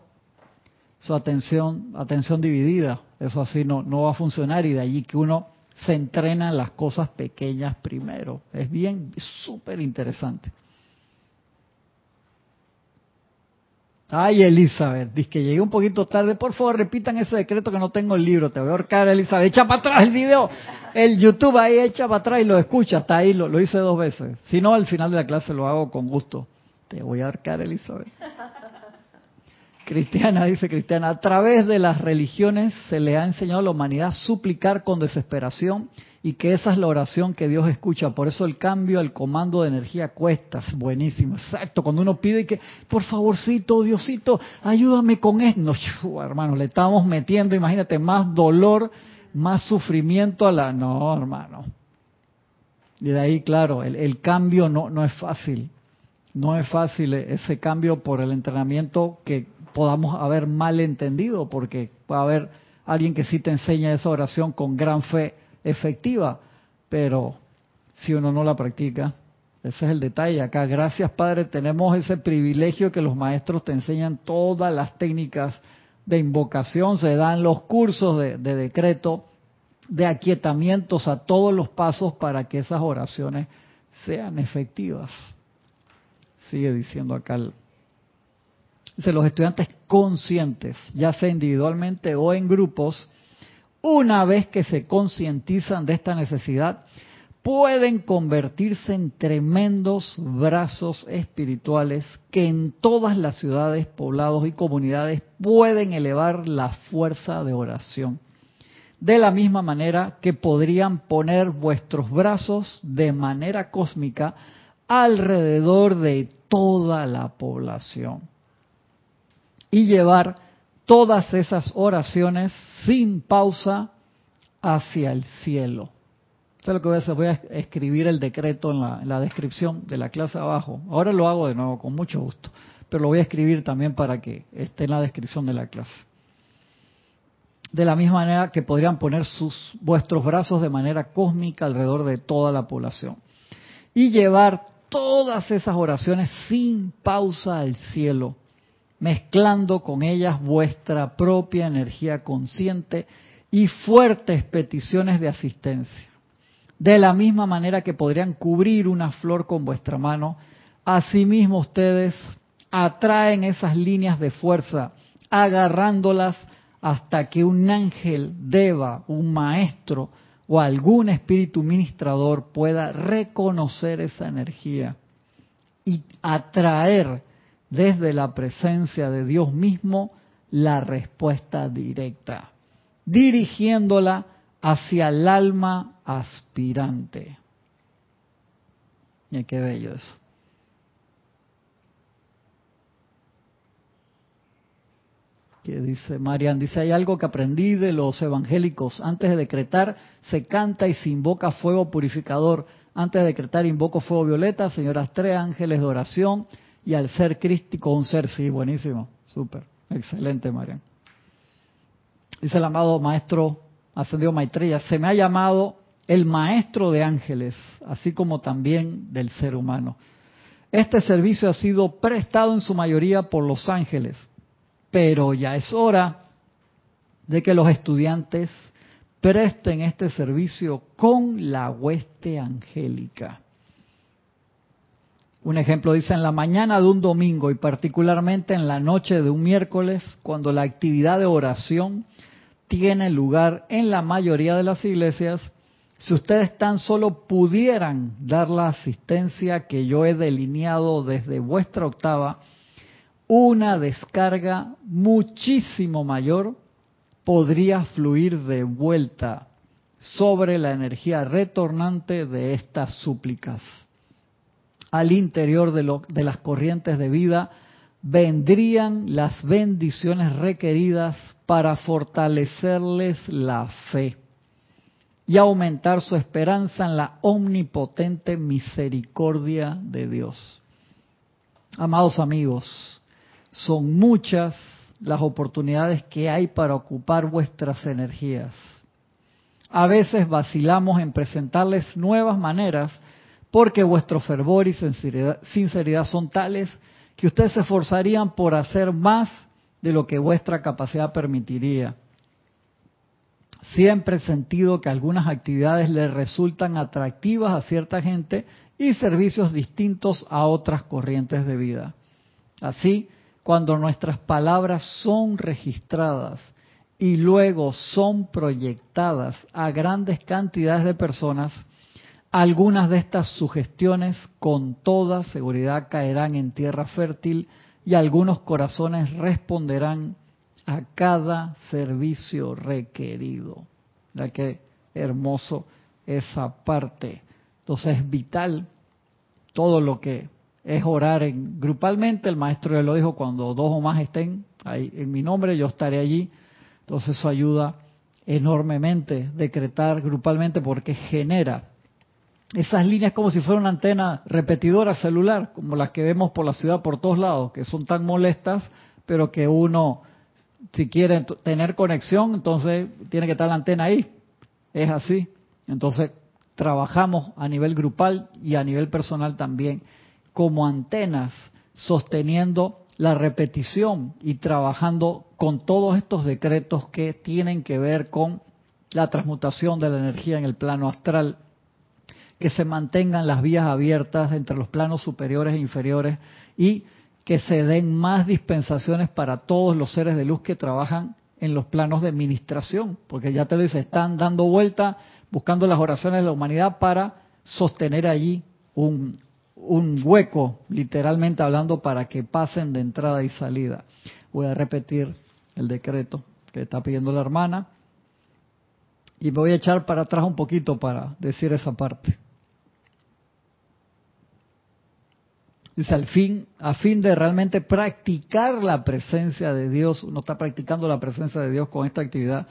su atención, atención dividida. Eso así no, no va a funcionar y de allí que uno se entrena en las cosas pequeñas primero. Es bien, súper interesante. Ay, Elizabeth, dice que llegué un poquito tarde. Por favor, repitan ese decreto que no tengo el libro. Te voy a ahorcar, Elizabeth. Echa para atrás el video. El YouTube ahí echa para atrás y lo escucha. Hasta ahí lo, lo hice dos veces. Si no, al final de la clase lo hago con gusto. Te voy a ahorcar, Elizabeth. Cristiana, dice Cristiana, a través de las religiones se le ha enseñado a la humanidad a suplicar con desesperación y que esa es la oración que Dios escucha. Por eso el cambio, el comando de energía cuesta. Es buenísimo. Exacto. Cuando uno pide que, por favorcito, Diosito, ayúdame con esto. No, hermano, le estamos metiendo, imagínate, más dolor, más sufrimiento a la... No, hermano. Y de ahí, claro, el, el cambio no, no es fácil. No es fácil ese cambio por el entrenamiento que podamos haber mal entendido, porque puede haber alguien que sí te enseña esa oración con gran fe efectiva, pero si uno no la practica, ese es el detalle. Acá, gracias Padre, tenemos ese privilegio que los maestros te enseñan todas las técnicas de invocación, se dan los cursos de, de decreto, de aquietamientos a todos los pasos para que esas oraciones sean efectivas. Sigue diciendo acá Dice, los estudiantes conscientes, ya sea individualmente o en grupos, una vez que se concientizan de esta necesidad, pueden convertirse en tremendos brazos espirituales que en todas las ciudades, poblados y comunidades pueden elevar la fuerza de oración. De la misma manera que podrían poner vuestros brazos de manera cósmica alrededor de toda la población y llevar todas esas oraciones sin pausa hacia el cielo. Eso es lo que voy a hacer. Voy a escribir el decreto en la, en la, descripción de la clase abajo. Ahora lo hago de nuevo con mucho gusto, pero lo voy a escribir también para que esté en la descripción de la clase. De la misma manera que podrían poner sus vuestros brazos de manera cósmica alrededor de toda la población y llevar todas esas oraciones sin pausa al cielo mezclando con ellas vuestra propia energía consciente y fuertes peticiones de asistencia. De la misma manera que podrían cubrir una flor con vuestra mano, asimismo ustedes atraen esas líneas de fuerza, agarrándolas hasta que un ángel, deba, un maestro o algún espíritu ministrador pueda reconocer esa energía y atraer desde la presencia de Dios mismo la respuesta directa, dirigiéndola hacia el alma aspirante. Y qué bello eso. Que dice Marian, dice, hay algo que aprendí de los evangélicos. Antes de decretar, se canta y se invoca fuego purificador. Antes de decretar, invoco fuego violeta, señoras tres ángeles de oración y al ser crístico un ser, sí, buenísimo, súper, excelente, Marian. Dice el amado maestro ascendido Maitreya, se me ha llamado el maestro de ángeles, así como también del ser humano. Este servicio ha sido prestado en su mayoría por los ángeles, pero ya es hora de que los estudiantes presten este servicio con la hueste angélica. Un ejemplo dice, en la mañana de un domingo y particularmente en la noche de un miércoles, cuando la actividad de oración tiene lugar en la mayoría de las iglesias, si ustedes tan solo pudieran dar la asistencia que yo he delineado desde vuestra octava, una descarga muchísimo mayor podría fluir de vuelta sobre la energía retornante de estas súplicas al interior de, de las corrientes de vida, vendrían las bendiciones requeridas para fortalecerles la fe y aumentar su esperanza en la omnipotente misericordia de Dios. Amados amigos, son muchas las oportunidades que hay para ocupar vuestras energías. A veces vacilamos en presentarles nuevas maneras porque vuestro fervor y sinceridad, son tales que ustedes se esforzarían por hacer más de lo que vuestra capacidad permitiría. Siempre he sentido que algunas actividades le resultan atractivas a cierta gente y servicios distintos a otras corrientes de vida. Así, cuando nuestras palabras son registradas y luego son proyectadas a grandes cantidades de personas, algunas de estas sugestiones con toda seguridad caerán en tierra fértil y algunos corazones responderán a cada servicio requerido. ¿Verdad qué hermoso esa parte? Entonces es vital todo lo que es orar en, grupalmente. El maestro ya lo dijo, cuando dos o más estén ahí en mi nombre, yo estaré allí. Entonces eso ayuda enormemente, decretar grupalmente porque genera esas líneas como si fuera una antena repetidora celular, como las que vemos por la ciudad por todos lados, que son tan molestas, pero que uno, si quiere tener conexión, entonces tiene que estar la antena ahí. Es así. Entonces, trabajamos a nivel grupal y a nivel personal también como antenas, sosteniendo la repetición y trabajando con todos estos decretos que tienen que ver con la transmutación de la energía en el plano astral que se mantengan las vías abiertas entre los planos superiores e inferiores y que se den más dispensaciones para todos los seres de luz que trabajan en los planos de administración, porque ya te dice, están dando vuelta buscando las oraciones de la humanidad para sostener allí un, un hueco, literalmente hablando, para que pasen de entrada y salida. Voy a repetir el decreto que está pidiendo la hermana y me voy a echar para atrás un poquito para decir esa parte. Dice, al fin, a fin de realmente practicar la presencia de Dios, uno está practicando la presencia de Dios con esta actividad,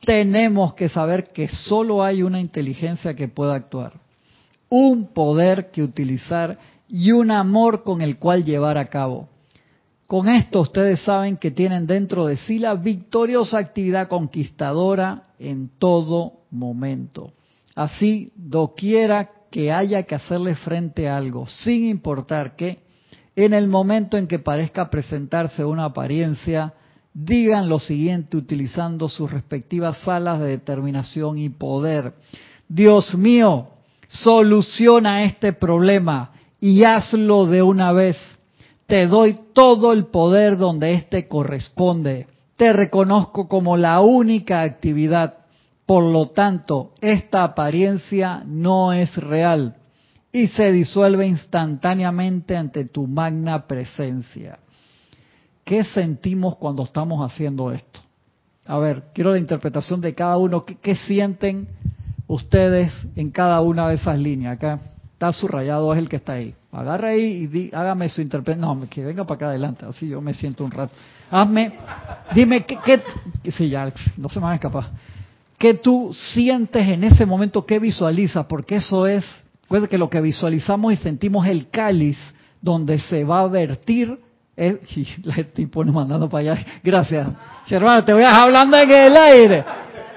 tenemos que saber que solo hay una inteligencia que pueda actuar, un poder que utilizar y un amor con el cual llevar a cabo. Con esto ustedes saben que tienen dentro de sí la victoriosa actividad conquistadora en todo momento. Así, doquiera que haya que hacerle frente a algo, sin importar que en el momento en que parezca presentarse una apariencia, digan lo siguiente utilizando sus respectivas salas de determinación y poder. Dios mío, soluciona este problema y hazlo de una vez. Te doy todo el poder donde éste corresponde. Te reconozco como la única actividad por lo tanto, esta apariencia no es real y se disuelve instantáneamente ante tu magna presencia. ¿Qué sentimos cuando estamos haciendo esto? A ver, quiero la interpretación de cada uno. ¿Qué, sienten ustedes en cada una de esas líneas? Acá está subrayado, es el que está ahí. Agarra ahí y hágame su interpretación. No, que venga para acá adelante, así yo me siento un rato. Hazme, dime qué, qué, sí, ya, no se me van a escapar. ¿Qué tú sientes en ese momento? ¿Qué visualizas? Porque eso es, puede que lo que visualizamos y sentimos el cáliz donde se va a vertir. Es, y la nos mandando para allá. Gracias. Hermano, te voy a hablando en el aire.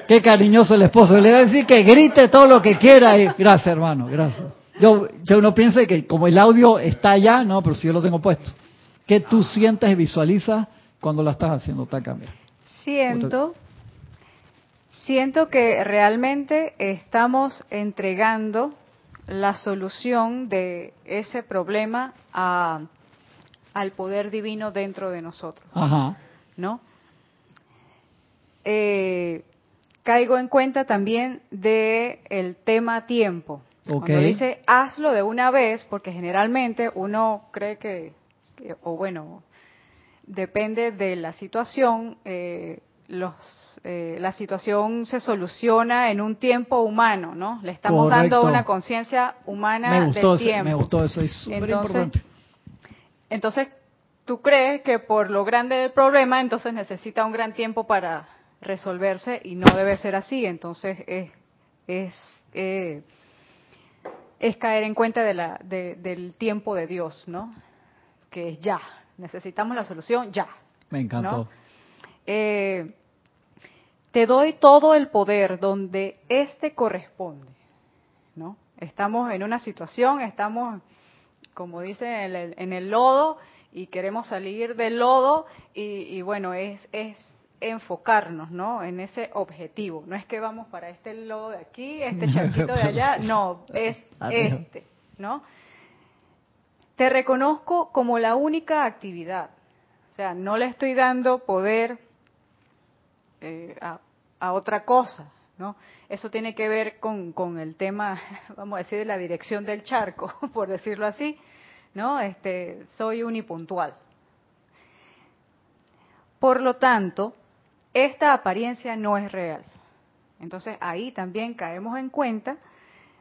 Qué cariñoso el esposo. Le voy a decir que grite todo lo que quiera. Y, gracias, hermano. Gracias. Yo, yo uno piensa que como el audio está allá, no, pero si yo lo tengo puesto. ¿Qué tú sientes y visualizas cuando la estás haciendo? Está Siento siento que realmente estamos entregando la solución de ese problema al poder divino dentro de nosotros. Ajá. ¿No? Eh, caigo en cuenta también de el tema tiempo. Cuando dice hazlo de una vez, porque generalmente uno cree que, o bueno, depende de la situación, eh, los, eh, la situación se soluciona en un tiempo humano, ¿no? Le estamos dando una conciencia humana del tiempo. me gustó eso, es entonces, Entonces, tú crees que por lo grande del problema, entonces necesita un gran tiempo para resolverse y no debe ser así. Entonces, es, es, eh, es caer en cuenta de la, del tiempo de Dios, ¿no? Que es ya. Necesitamos la solución ya. Me encantó. Eh, te doy todo el poder donde éste corresponde, ¿no? Estamos en una situación, estamos, como dice, en el, en el lodo y queremos salir del lodo y, bueno, es, es enfocarnos, ¿no? En ese objetivo. No es que vamos para este lodo de aquí, este charquito de allá, no, es este, ¿no? Te reconozco como la única actividad. O sea, no le estoy dando poder eh, a, otra cosa, ¿no? Eso tiene que ver con, con, el tema, vamos a decir, de la dirección del charco, por decirlo así, ¿no? Este, soy unipuntual. Por lo tanto, esta apariencia no es real. Entonces ahí también caemos en cuenta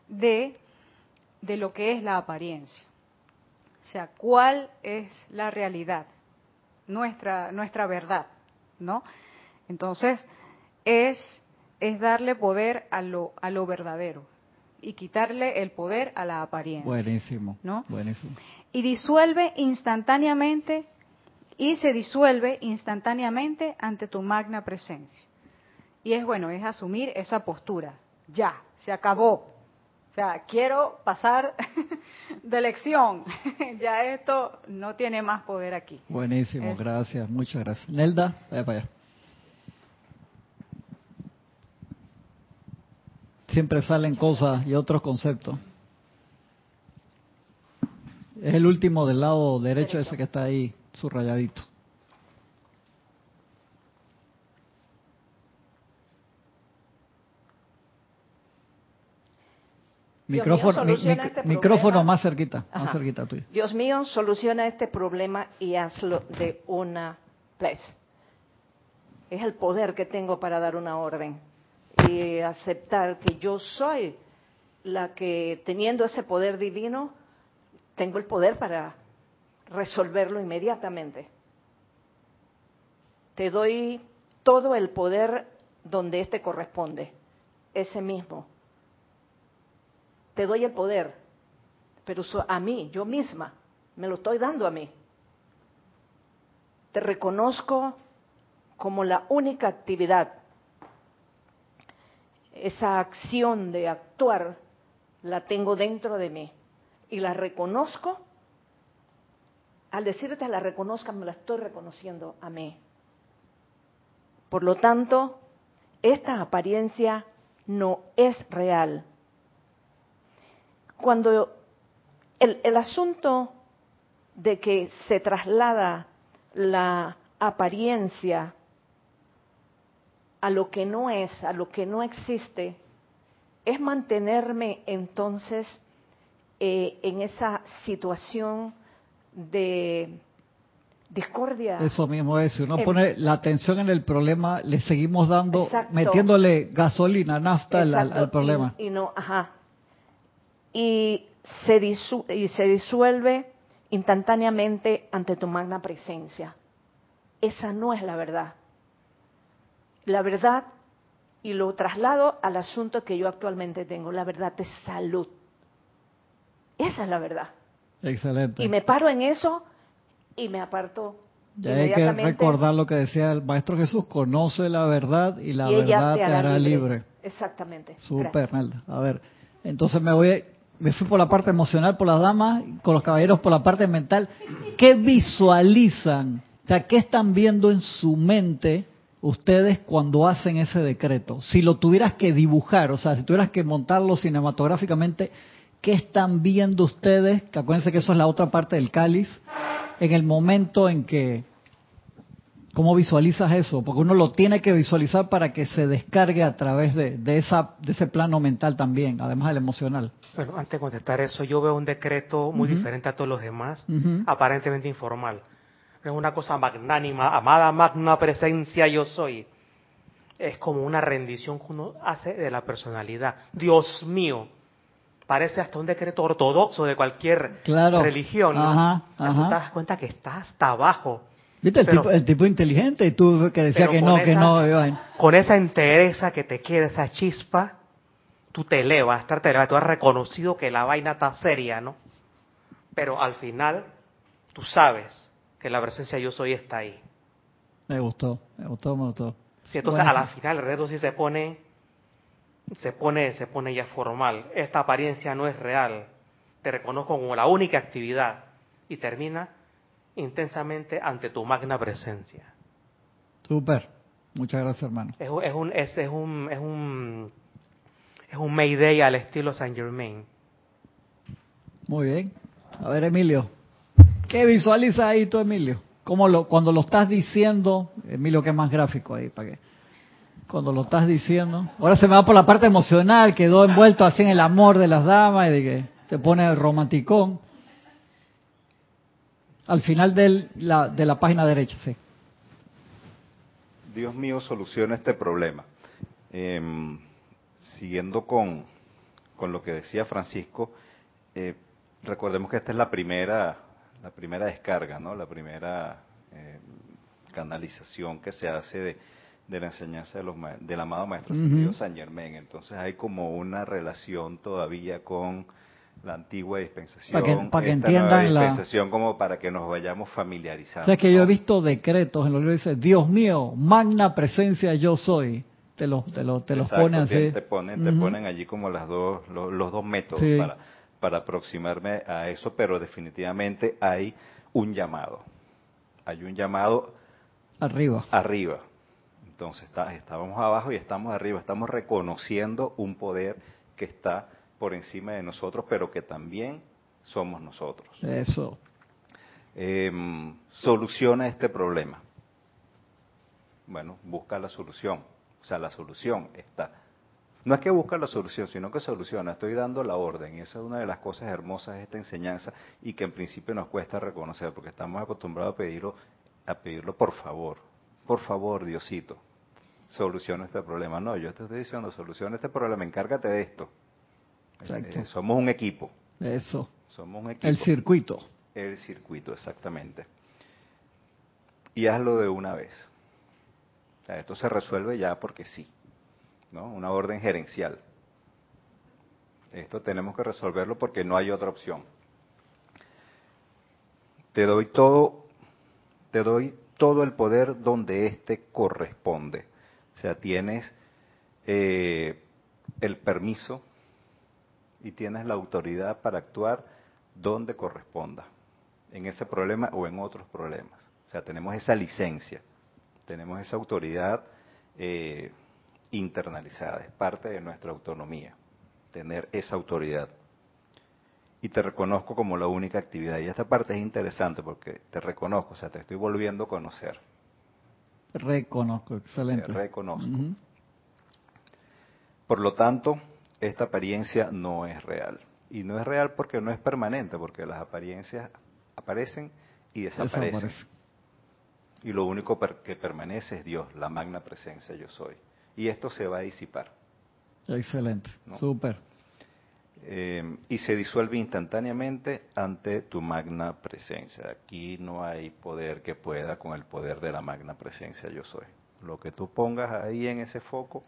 de, de lo que es la apariencia. O sea, cuál es la realidad, nuestra, nuestra verdad, ¿no? Entonces, es, es darle poder a lo, a lo verdadero y quitarle el poder a la apariencia. Buenísimo. ¿no? Buenísimo. Y disuelve instantáneamente y se disuelve instantáneamente ante tu magna presencia. Y es bueno, es asumir esa postura. Ya, se acabó. O sea, quiero pasar de lección. ya esto no tiene más poder aquí. Buenísimo, gracias, muchas gracias. Nelda, vaya para allá. Siempre salen cosas y otros conceptos. Es el último del lado derecho, ese que está ahí subrayadito. Mío, Micrófono, mic- este micrófono más cerquita, Ajá. más cerquita tuyo. Dios mío, soluciona este problema y hazlo de una vez. Es el poder que tengo para dar una orden y aceptar que yo soy la que, teniendo ese poder divino, tengo el poder para resolverlo inmediatamente. Te doy todo el poder donde éste corresponde, ese mismo. Te doy el poder, pero a mí, yo misma, me lo estoy dando a mí. Te reconozco como la única actividad. Esa acción de actuar la tengo dentro de mí y la reconozco. Al decirte la reconozca, me la estoy reconociendo a mí. Por lo tanto, esta apariencia no es real. Cuando el, el asunto de que se traslada la apariencia a lo que no es, a lo que no existe, es mantenerme entonces eh, en esa situación de discordia. Eso mismo es, si uno pone la atención en el problema, le seguimos dando, Exacto. metiéndole gasolina, nafta al problema. Y, y no, ajá. Y se, disu- y se disuelve instantáneamente ante tu magna presencia. Esa no es la verdad. La verdad, y lo traslado al asunto que yo actualmente tengo, la verdad es salud. Esa es la verdad. Excelente. Y me paro en eso y me aparto Ya hay que recordar lo que decía el Maestro Jesús, conoce la verdad y la y verdad te hará libre. Exactamente. Super. Nelda. A ver, entonces me voy, me fui por la parte emocional por las damas, con los caballeros por la parte mental. ¿Qué visualizan? O sea, ¿qué están viendo en su mente ustedes cuando hacen ese decreto? Si lo tuvieras que dibujar, o sea, si tuvieras que montarlo cinematográficamente, ¿qué están viendo ustedes? Que acuérdense que eso es la otra parte del cáliz, en el momento en que ¿Cómo visualizas eso? Porque uno lo tiene que visualizar para que se descargue a través de, de esa, de ese plano mental también, además del emocional. Bueno, antes de contestar eso, yo veo un decreto muy diferente a todos los demás, aparentemente informal. Es una cosa magnánima, amada magna presencia yo soy. Es como una rendición que uno hace de la personalidad. Dios mío, parece hasta un decreto ortodoxo de cualquier Claro. religión. ¿no? Ajá, Tú ajá. te das cuenta que está hasta abajo. ¿Viste el, Pero- tipo, el tipo inteligente? Y tú que decía que no, que no. Con esa entereza que te queda, esa chispa, tú te elevas, estar te elevas, tú has reconocido que la vaina está seria, ¿no? Pero al final, tú sabes que la presencia yo soy está ahí. Me gustó, me gustó, me gustó. Sí, entonces a la final el reto sí se pone, se pone, se pone ya formal. Esta apariencia no es real. Te reconozco como la única actividad y termina intensamente ante tu magna presencia. Súper. Muchas gracias, hermano. Es, un- es un es, es un es un es un Mayday al estilo Saint Germain. Muy bien. A ver, Emilio. ¿Qué visualizas ahí tú, Emilio? ¿Cómo lo, cuando lo estás diciendo, Emilio, que es más gráfico ahí, para que cuando lo estás diciendo. Ahora se me va por la parte emocional, quedó envuelto así en el amor de las damas y de que se pone romanticón. Al final del- la, de la página derecha, sí. Dios mío, soluciona este problema. Em, siguiendo con, con lo que decía Francisco, eh, recordemos que esta es la primera, la primera descarga, ¿no? La primera eh, canalización que se hace de, de la enseñanza de los del amado maestro. Ascendido San Germán. Entonces hay como una relación todavía con la antigua dispensación, Para que- para que esta nueva entiendan la- dispensación como para que nos vayamos familiarizando. O sea, es que yo he visto decretos en los libros que dice, Dios mío, magna presencia yo soy. Te los, te los, te los Exacto, pone que así. Te ponen, te ponen allí como las dos, los, los dos métodos Sí. para, para aproximarme a eso, pero definitivamente hay un llamado. Hay un llamado Arriba. arriba. Entonces está- estábamos abajo y estamos arriba. Estamos reconociendo un poder que está por encima de nosotros, pero que también somos nosotros. Eso. Em, soluciona este problema. Bueno, busca la solución. O sea, la solución está. No es que busca la solución, sino que soluciona. Estoy dando la orden. Y esa es una de las cosas hermosas de esta enseñanza y que en principio nos cuesta reconocer, porque estamos acostumbrados a pedirlo, a pedirlo por favor. Por favor, Diosito, soluciona este problema. No, yo te estoy diciendo, soluciona este problema, encárgate de esto. Exacto. Eh, somos un equipo. Eso. Somos un equipo. El circuito. El circuito, exactamente. Y hazlo de una vez. O sea, esto se resuelve ya porque sí. ¿No? Una orden gerencial. Esto tenemos que resolverlo porque no hay otra opción. Te doy todo, te doy todo el poder donde éste corresponde. O sea, tienes eh, el permiso y tienes la autoridad para actuar donde corresponda, en ese problema o en otros problemas. O sea, tenemos esa licencia, tenemos esa autoridad eh, internalizada, es parte de nuestra autonomía, tener esa autoridad. Y te reconozco como la única actividad. Y esta parte es interesante porque te reconozco, o sea, te estoy volviendo a conocer. Reconozco, excelente. Te reconozco. Por lo tanto, esta apariencia no es real. Y no es real porque no es permanente, porque las apariencias aparecen y desaparecen. Desaparece. Y lo único que permanece es Dios, la magna presencia yo soy. Y esto se va a disipar. Excelente. No. Súper. Eh, y se disuelve instantáneamente ante tu magna presencia. Aquí no hay poder que pueda con el poder de la magna presencia yo soy. Lo que tú pongas ahí en ese foco,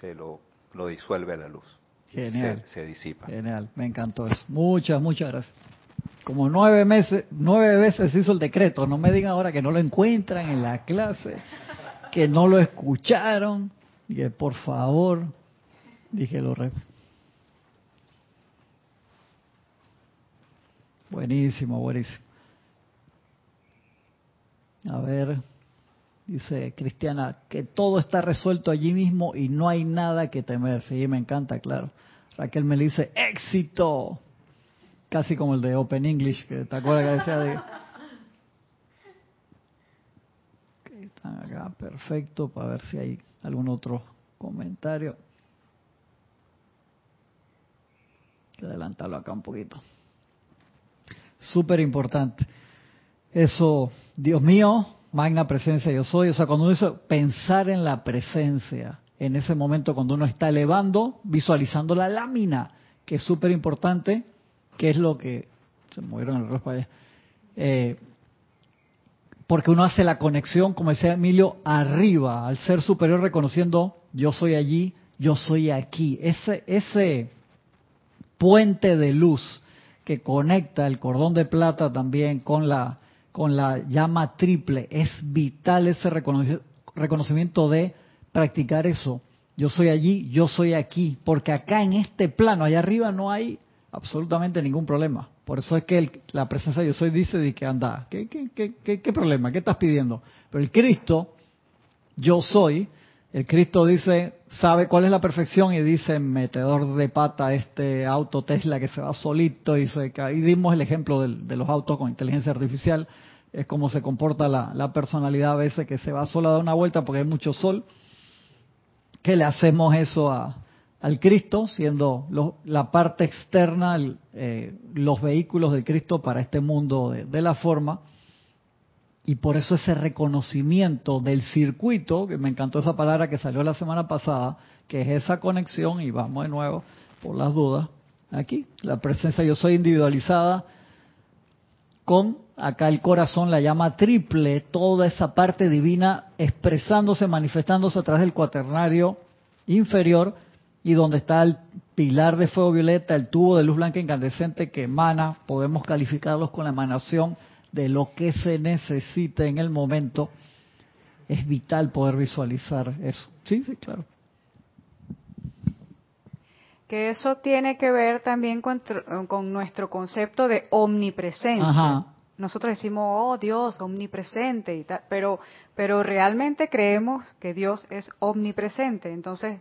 se lo, lo disuelve a la luz. Genial. Se, se disipa. Genial. Me encantó eso. Muchas, muchas gracias. Como nueve meses, nueve veces hizo el decreto. No me digan ahora que no lo encuentran en la clase, que no lo escucharon. Que por favor, dije lo re. Buenísimo, buenísimo. A ver, dice Cristiana, que todo está resuelto allí mismo y no hay nada que temer. Sí, me encanta, claro. Raquel me dice, éxito. Casi como el de Open English, que te acuerdas que decía de... Ok, acá, perfecto, para ver si hay algún otro comentario. Hay que adelantarlo acá un poquito. Súper importante. Eso, Dios mío, magna presencia yo soy. O sea, cuando uno dice pensar en la presencia, en ese momento cuando uno está elevando, visualizando la lámina, que es súper importante, que es lo que... Se movieron el reloj para allá. Eh, porque uno hace la conexión, como decía Emilio, arriba, al ser superior reconociendo, yo soy allí, yo soy aquí. Ese, ese puente de luz que conecta el cordón de plata también con la, con la llama triple, es vital ese reconoci- reconocimiento de practicar eso. Yo soy allí, yo soy aquí, porque acá en este plano, allá arriba no hay absolutamente ningún problema. Por eso es que el- la presencia de yo soy dice de que anda, ¿qué, qué, qué, qué, qué problema? ¿Qué estás pidiendo? Pero el Cristo, yo soy, el Cristo dice, sabe cuál es la perfección y dice, metedor de pata este auto Tesla que se va solito y se. Y dimos el ejemplo del- de los autos con inteligencia artificial, es como se comporta la, personalidad a veces que se va sola a una vuelta porque hay mucho sol, que le hacemos eso a, al Cristo, siendo la parte externa, eh, los vehículos del Cristo para este mundo de, de la forma. Y por eso ese reconocimiento del circuito, que me encantó esa palabra que salió la semana pasada, que es esa conexión, y vamos de nuevo por las dudas, aquí, la presencia yo soy individualizada con acá el corazón, la llama triple, toda esa parte divina expresándose, manifestándose a través del cuaternario inferior y donde está el pilar de fuego violeta, el tubo de luz blanca incandescente que emana, podemos calificarlos con la emanación de lo que se necesite en el momento. Es vital poder visualizar eso. Sí, sí, claro. Que eso tiene que ver también con, con nuestro concepto de omnipresencia. Ajá. Nosotros decimos, oh Dios, omnipresente, y tal, pero, pero realmente creemos que Dios es omnipresente. Entonces,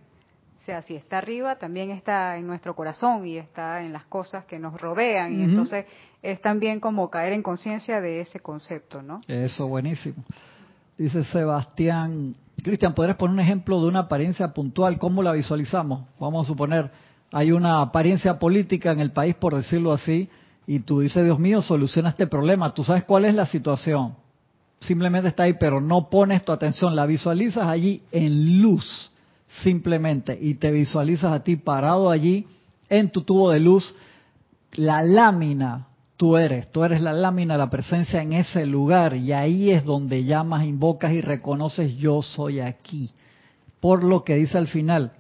O sea, si está arriba, también está en nuestro corazón y está en las cosas que nos rodean. Y entonces es también como caer en conciencia de ese concepto, ¿no? Eso, buenísimo. Dice Sebastián, Cristian, ¿podrías poner un ejemplo de una apariencia puntual? ¿Cómo la visualizamos? Vamos a suponer, hay una apariencia política en el país, por decirlo así, y tú dices, Dios mío, soluciona este problema. Tú sabes cuál es la situación. Simplemente está ahí, pero no pones tu atención, la visualizas allí en luz simplemente y te visualizas a ti parado allí en tu tubo de luz, la lámina tú eres, tú eres la lámina, la presencia en ese lugar y ahí es donde llamas, invocas y reconoces yo soy aquí. Por lo que dice al final,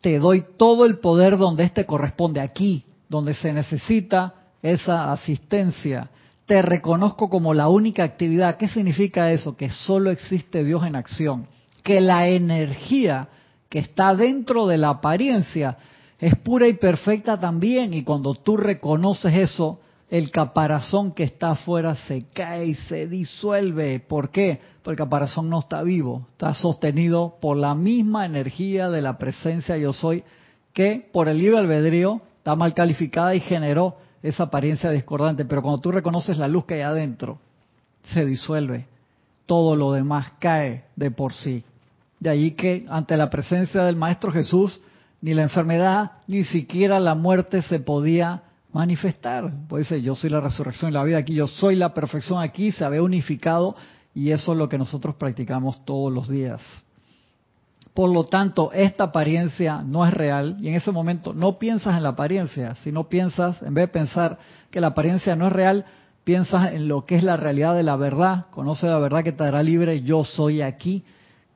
te doy todo el poder donde éste corresponde, aquí, donde se necesita esa asistencia. Te reconozco como la única actividad. ¿Qué significa eso? Que solo existe Dios en acción que la energía que está dentro de la apariencia es pura y perfecta también y cuando tú reconoces eso, el caparazón que está afuera se cae y se disuelve. ¿Por qué? Porque el caparazón no está vivo, está sostenido por la misma energía de la presencia yo soy que por el libre albedrío está mal calificada y generó esa apariencia discordante. Pero cuando tú reconoces la luz que hay adentro, se disuelve. Todo lo demás cae de por sí. De allí que ante la presencia del Maestro Jesús, ni la enfermedad, ni siquiera la muerte se podía manifestar. Pues dice, yo soy la resurrección y la vida. Aquí, yo soy la perfección. Aquí, se había unificado y eso es lo que nosotros practicamos todos los días. Por lo tanto, esta apariencia no es real y en ese momento no piensas en la apariencia, sino piensas, en vez de pensar que la apariencia no es real, piensas en lo que es la realidad de la verdad, conoce la verdad que te hará libre, yo soy aquí,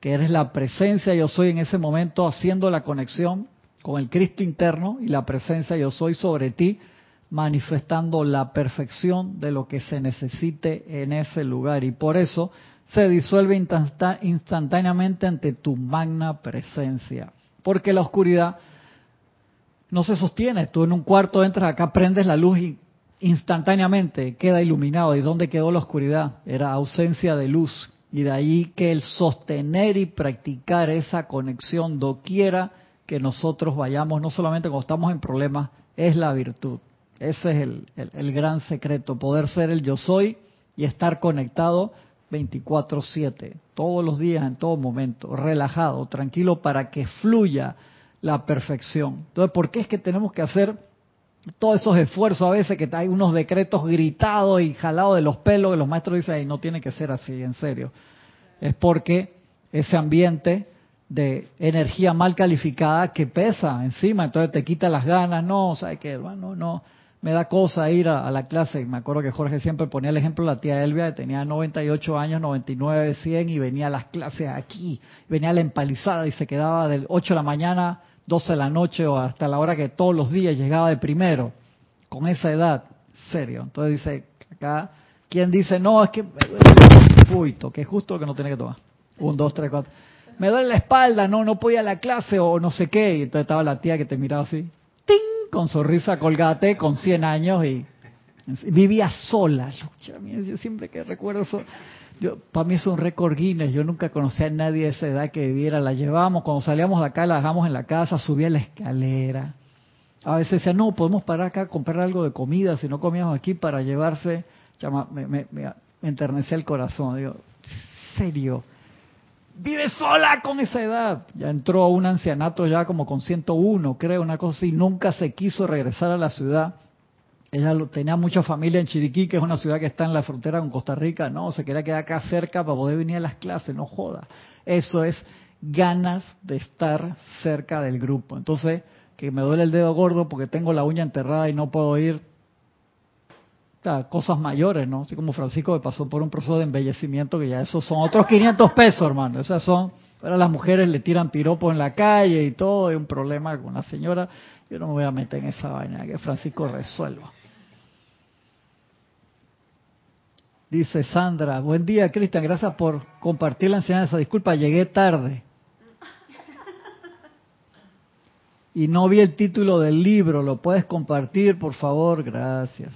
que eres la presencia yo soy en ese momento haciendo la conexión con el Cristo interno y la presencia yo soy sobre ti, manifestando la perfección de lo que se necesite en ese lugar. Y por eso se disuelve instantáneamente ante tu magna presencia. Porque la oscuridad no se sostiene. Tú en un cuarto entras acá, prendes la luz y instantáneamente queda iluminado. ¿Y dónde quedó la oscuridad? Era ausencia de luz. Y de ahí que el sostener y practicar esa conexión doquiera que nosotros vayamos, no solamente cuando estamos en problemas, es la virtud. Ese es el, el gran secreto, poder ser el yo soy y estar conectado 24/7, todos los días, en todo momento, relajado, tranquilo, para que fluya la perfección. Entonces, ¿por qué es que tenemos que hacer todos esos esfuerzos a veces que hay unos decretos gritados y jalados de los pelos que los maestros dicen, no tiene que ser así, en serio. Es porque ese ambiente de energía mal calificada que pesa encima, entonces te quita las ganas, no, ¿sabes qué? Bueno, no, me da cosa ir a, la clase. Me acuerdo que Jorge siempre ponía el ejemplo la tía Elvia, que tenía 98 años, 99, 100, y venía a las clases aquí, venía a la empalizada y se quedaba del 8 de la mañana 12 de la noche o hasta la hora que todos los días llegaba de primero, con esa edad, serio. Entonces dice acá, ¿quién dice, no, es que uy, que justo lo que no tiene que tomar. Un, dos, tres, cuatro. Me duele la espalda, no, no podía la clase o no sé qué. Y entonces estaba la tía que te miraba así, ¡ting! con sonrisa colgate, con 100 años y vivía sola. Yo siempre que recuerdo eso, para mí es un récord Guinness. Yo nunca conocí a nadie de esa edad que viviera. La llevábamos, cuando salíamos de acá, la dejamos en la casa, subía la escalera. A veces decía, no, podemos parar acá a comprar algo de comida, si no comíamos aquí para llevarse. me, me, me, enternecía el corazón. Digo, serio, vive sola con esa edad. Ya entró a un ancianato ya como con 101, creo, una cosa así. Nunca se quiso regresar a la ciudad ella tenía mucha familia en Chiriquí, que es una ciudad que está en la frontera con Costa Rica. No, se quería quedar acá cerca para poder venir a las clases, no joda. Eso es ganas de estar cerca del grupo. Entonces, que me duele el dedo gordo porque tengo la uña enterrada y no puedo ir. a cosas mayores, ¿no? Así como Francisco me pasó por un proceso de embellecimiento que ya esos son otros 500 pesos, hermano. Esas son, ahora las mujeres le tiran piropo en la calle y todo, hay un problema con la señora. Yo no me voy a meter en esa vaina, que Francisco resuelva. Dice Sandra, buen día Cristian, gracias por compartir la enseñanza. Disculpa, llegué tarde. Y no vi el título del libro, ¿lo puedes compartir, por favor? Gracias.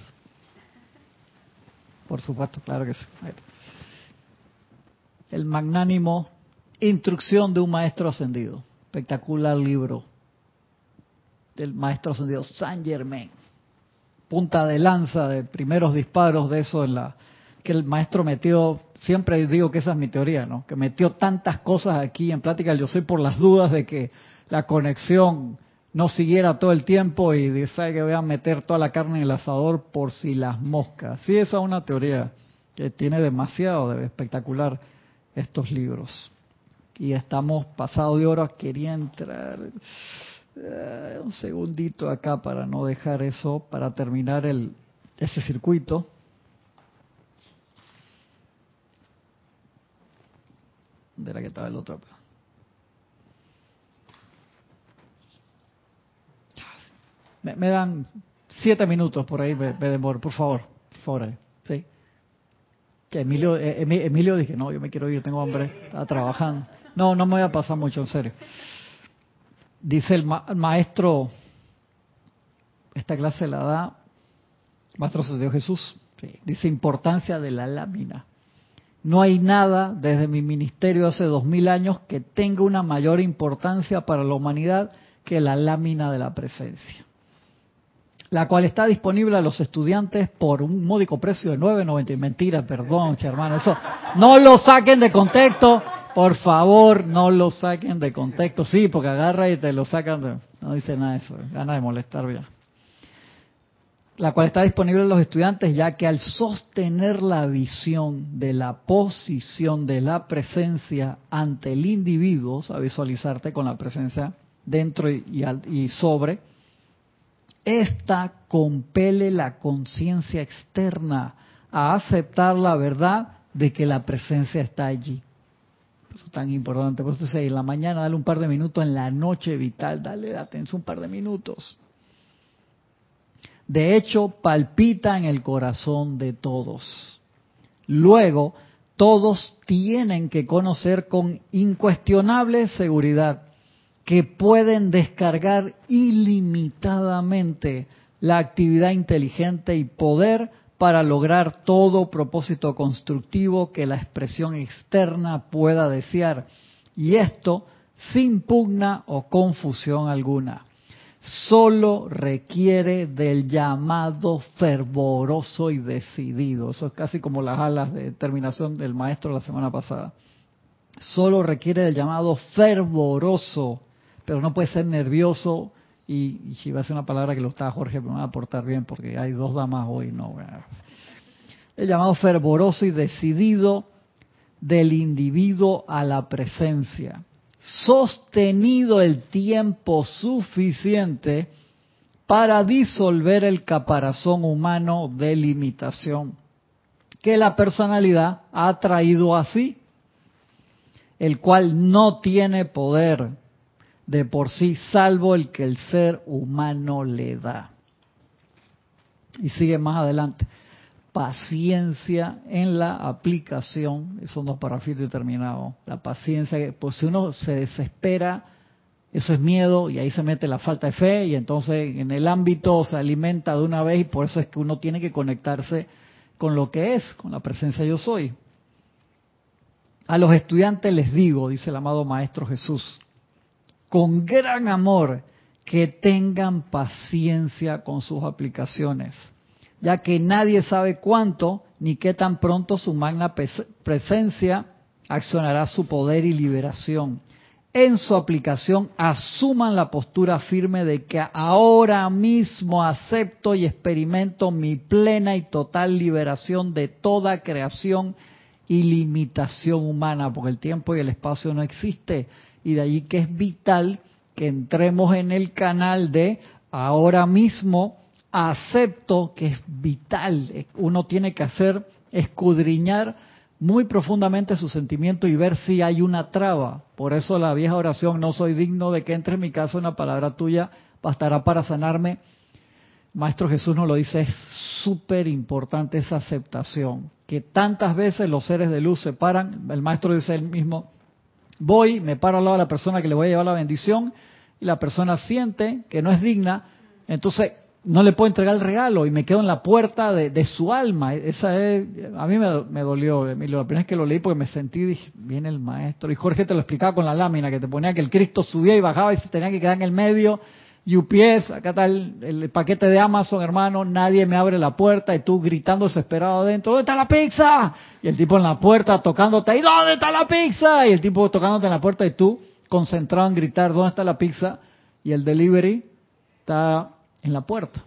Por supuesto, claro que sí. El magnánimo Instrucción de un maestro ascendido. Espectacular libro del maestro ascendido Saint Germain. Punta de lanza de primeros disparos de eso en la que el maestro metió, siempre digo que esa es mi teoría, ¿no? Que metió tantas cosas aquí en plática, yo sé por las dudas de que la conexión no siguiera todo el tiempo y dice que voy a meter toda la carne en el asador por si las moscas. Sí, esa es una teoría que tiene demasiado de espectacular estos libros. Y estamos pasado de horas, quería entrar eh, un segundito acá para no dejar eso, para terminar el, ese circuito. De la que estaba el otro. Me, dan siete minutos por ahí, me, por favor, por favor. ¿sí? Emilio, eh, Emilio dije, no, yo me quiero ir, tengo hambre, estaba trabajando. No, no me voy a pasar mucho, en serio. Dice el, maestro, esta clase la da, Maestro Dios Jesús, dice importancia de la lámina. No hay nada desde mi ministerio hace dos mil años que tenga una mayor importancia para la humanidad que la lámina de la presencia la cual está disponible a los estudiantes por un módico precio de 9.90. Mentira, perdón, hermano, eso no lo saquen de contexto, por favor, no lo saquen de contexto. Sí, porque agarra y te lo sacan, no dice nada de eso, gana de molestar ya. La cual está disponible a los estudiantes, ya que al sostener la visión de la posición de la presencia ante el individuo, a visualizarte con la presencia dentro y, y sobre, esta compele la conciencia externa a aceptar la verdad de que la presencia está allí. Eso es tan importante. Por eso dice, en la mañana dale un par de minutos, en la noche vital dale atención un par de minutos. De hecho, palpita en el corazón de todos. Luego, todos tienen que conocer con incuestionable seguridad que pueden descargar ilimitadamente la actividad inteligente y poder para lograr todo propósito constructivo que la expresión externa pueda desear. Y esto sin pugna o confusión alguna. Solo requiere del llamado fervoroso y decidido. Eso es casi como las alas de terminación del maestro la semana pasada. Solo requiere del llamado fervoroso pero no puede ser nervioso y, si va a ser una palabra que lo está Jorge, me va a aportar bien porque hay dos damas hoy, no. El llamado fervoroso y decidido del individuo a la presencia, sostenido el tiempo suficiente para disolver el caparazón humano de limitación que la personalidad ha traído así, el cual no tiene poder de por sí, salvo el que el ser humano le da. Y sigue más adelante. Paciencia en la aplicación, eso no es para fin determinado. La paciencia, pues si uno se desespera, eso es miedo y ahí se mete la falta de fe y entonces en el ámbito se alimenta de una vez y por eso es que uno tiene que conectarse con lo que es, con la presencia yo soy. A los estudiantes les digo, dice el amado Maestro Jesús, con gran amor que tengan paciencia con sus aplicaciones, ya que nadie sabe cuánto ni qué tan pronto su magna presencia accionará su poder y liberación. En su aplicación asuman la postura firme de que ahora mismo acepto y experimento mi plena y total liberación de toda creación y limitación humana, porque el tiempo y el espacio no existe y de allí que es vital que entremos en el canal de ahora mismo acepto que es vital. Uno tiene que hacer escudriñar muy profundamente su sentimiento y ver si hay una traba. Por eso la vieja oración, no soy digno de que entre en mi casa una palabra tuya, bastará para sanarme. Maestro Jesús nos lo dice, es súper importante esa aceptación, que tantas veces los seres de luz se paran, el maestro dice él mismo, Voy, me paro al lado de la persona que le voy a llevar la bendición y la persona siente que no es digna, entonces no le puedo entregar el regalo y me quedo en la puerta de, su alma. Esa es, a mí me, dolió, Emilio, la primera vez que lo leí porque me sentí, dije, viene el maestro. Y Jorge te lo explicaba con la lámina, que te ponía que el Cristo subía y bajaba y se tenía que quedar en el medio. UPS, acá está el, paquete de Amazon, hermano, nadie me abre la puerta y tú gritando desesperado adentro, ¿dónde está la pizza? Y el tipo en la puerta tocándote, ¿y dónde está la pizza? Y el tipo tocándote en la puerta y tú concentrado en gritar, ¿dónde está la pizza? Y el delivery está en la puerta.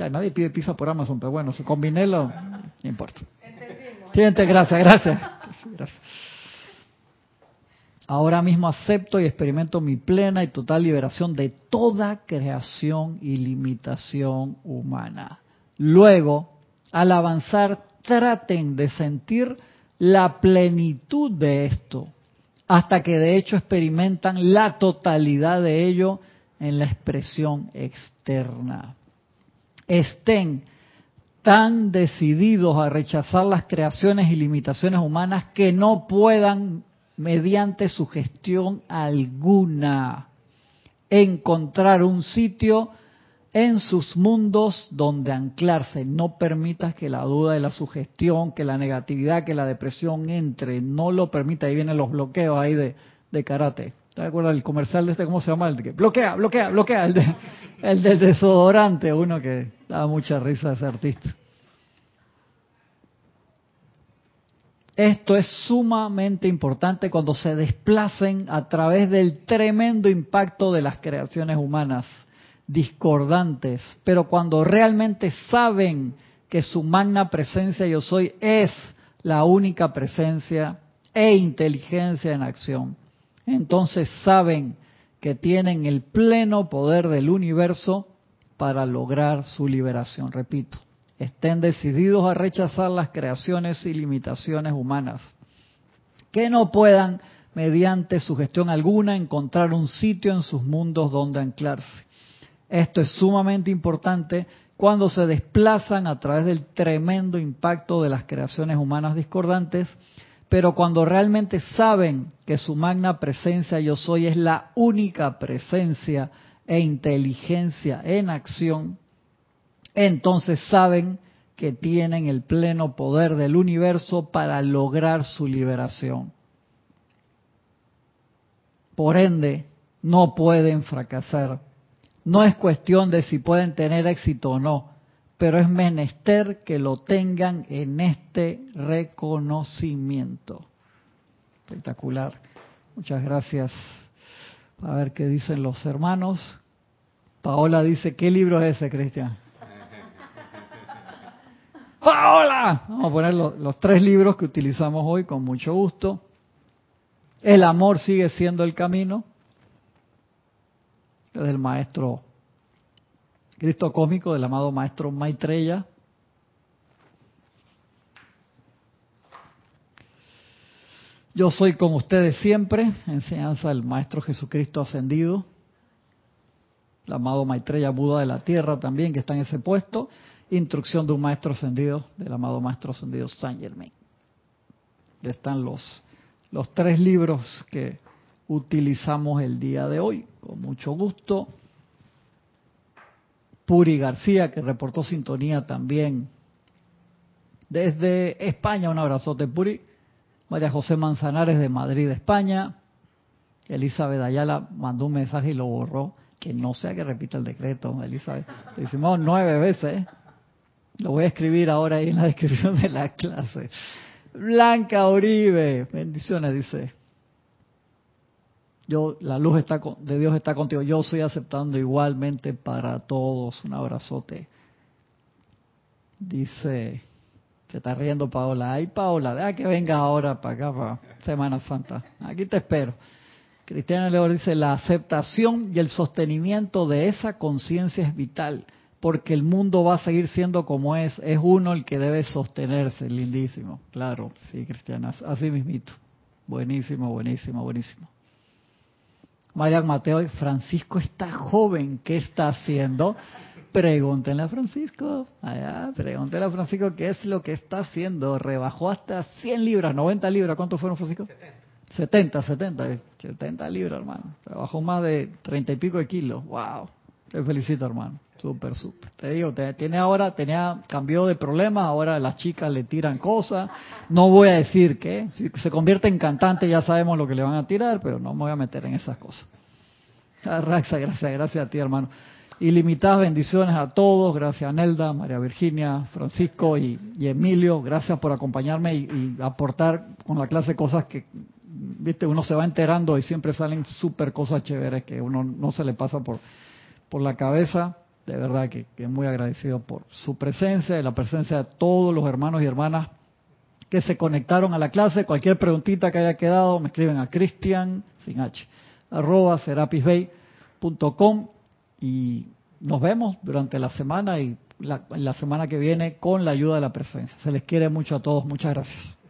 O nadie pide pizza por Amazon, pero bueno, se combiné lo, no importa. Entendimos. gracias, gracias. gracias. Ahora mismo acepto y experimento mi plena y total liberación de toda creación y limitación humana. Luego, al avanzar, traten de sentir la plenitud de esto, hasta que de hecho experimentan la totalidad de ello en la expresión externa. Estén tan decididos a rechazar las creaciones y limitaciones humanas que no puedan mediante sugestión alguna, encontrar un sitio en sus mundos donde anclarse. No permitas que la duda, de la sugestión, que la negatividad, que la depresión entre. No lo permita. Ahí vienen los bloqueos ahí de, de karate. ¿Te acuerdas del comercial de este? ¿Cómo se llama? El que bloquea, bloquea, bloquea. El, de, el del desodorante. Uno que daba mucha risa ese artista. Esto es sumamente importante cuando se desplacen a través del tremendo impacto de las creaciones humanas discordantes, pero cuando realmente saben que su magna presencia yo soy es la única presencia e inteligencia en acción, entonces saben que tienen el pleno poder del universo para lograr su liberación. Repito, estén decididos a rechazar las creaciones y limitaciones humanas, que no puedan, mediante sugestión alguna, encontrar un sitio en sus mundos donde anclarse. Esto es sumamente importante cuando se desplazan a través del tremendo impacto de las creaciones humanas discordantes, pero cuando realmente saben que su magna presencia yo soy es la única presencia e inteligencia en acción, entonces saben que tienen el pleno poder del universo para lograr su liberación. Por ende, no pueden fracasar. No es cuestión de si pueden tener éxito o no, pero es menester que lo tengan en este reconocimiento. Espectacular. Muchas gracias. A ver qué dicen los hermanos. Paola dice, ¿qué libro es ese, Cristian? ¡Hola! Vamos a poner los, tres libros que utilizamos hoy con mucho gusto. El amor sigue siendo el camino. Es del maestro Cristo Cósmico, del amado maestro Maitreya. Yo soy con ustedes siempre, enseñanza del Maestro Jesucristo ascendido, el amado Maitreya Buda de la Tierra también, que está en ese puesto, instrucción de un maestro ascendido, del amado maestro ascendido Saint Germain. Están los, los tres libros que utilizamos el día de hoy, con mucho gusto. Puri García, que reportó sintonía también desde España, un abrazote Puri. María José Manzanares de Madrid, España. Elizabeth Ayala mandó un mensaje y lo borró. Que no sea que repita el decreto, Elizabeth. Le hicimos nueve veces. Lo voy a escribir ahora ahí en la descripción de la clase. Blanca Uribe, bendiciones, dice. Yo, la luz está de Dios está contigo. Yo estoy aceptando igualmente para todos. Un abrazote. Dice, se está riendo Paola. Ay, Paola, deja que venga ahora para acá, para Semana Santa. Aquí te espero. Cristiano León dice, la aceptación y el sostenimiento de esa conciencia es vital porque el mundo va a seguir siendo como es. Es uno el que debe sostenerse, lindísimo. Claro, sí, Cristiana, así mismito. Buenísimo, buenísimo, buenísimo. María Mateo, Francisco está joven, ¿qué está haciendo? Pregúntenle a Francisco, allá, pregúntenle a Francisco qué es lo que está haciendo. Rebajó hasta 100 libras, 90 libras, ¿cuánto fueron, Francisco? 70, 70, 70, libras, hermano. Rebajó más de 30 y pico de kilos, wow Te felicito, hermano. Súper, súper. Te digo, tiene ahora, tenía, cambió de problemas, ahora las chicas le tiran cosas. No voy a decir que, si se convierte en cantante ya sabemos lo que le van a tirar, pero no me voy a meter en esas cosas. Raxa, gracias, gracias a ti, hermano. Ilimitadas bendiciones a todos. Gracias a Nelda, María Virginia, Francisco y, Emilio. Gracias por acompañarme y, aportar con la clase cosas que, viste, uno se va enterando y siempre salen súper cosas chéveres que uno no se le pasa por, por la cabeza. De verdad que, que muy agradecido por su presencia y la presencia de todos los hermanos y hermanas que se conectaron a la clase. Cualquier preguntita que haya quedado, me escriben a Cristian, sin H, arroba serapisbay.com y nos vemos durante la semana y la, la semana que viene con la ayuda de la presencia. Se les quiere mucho a todos. Muchas gracias.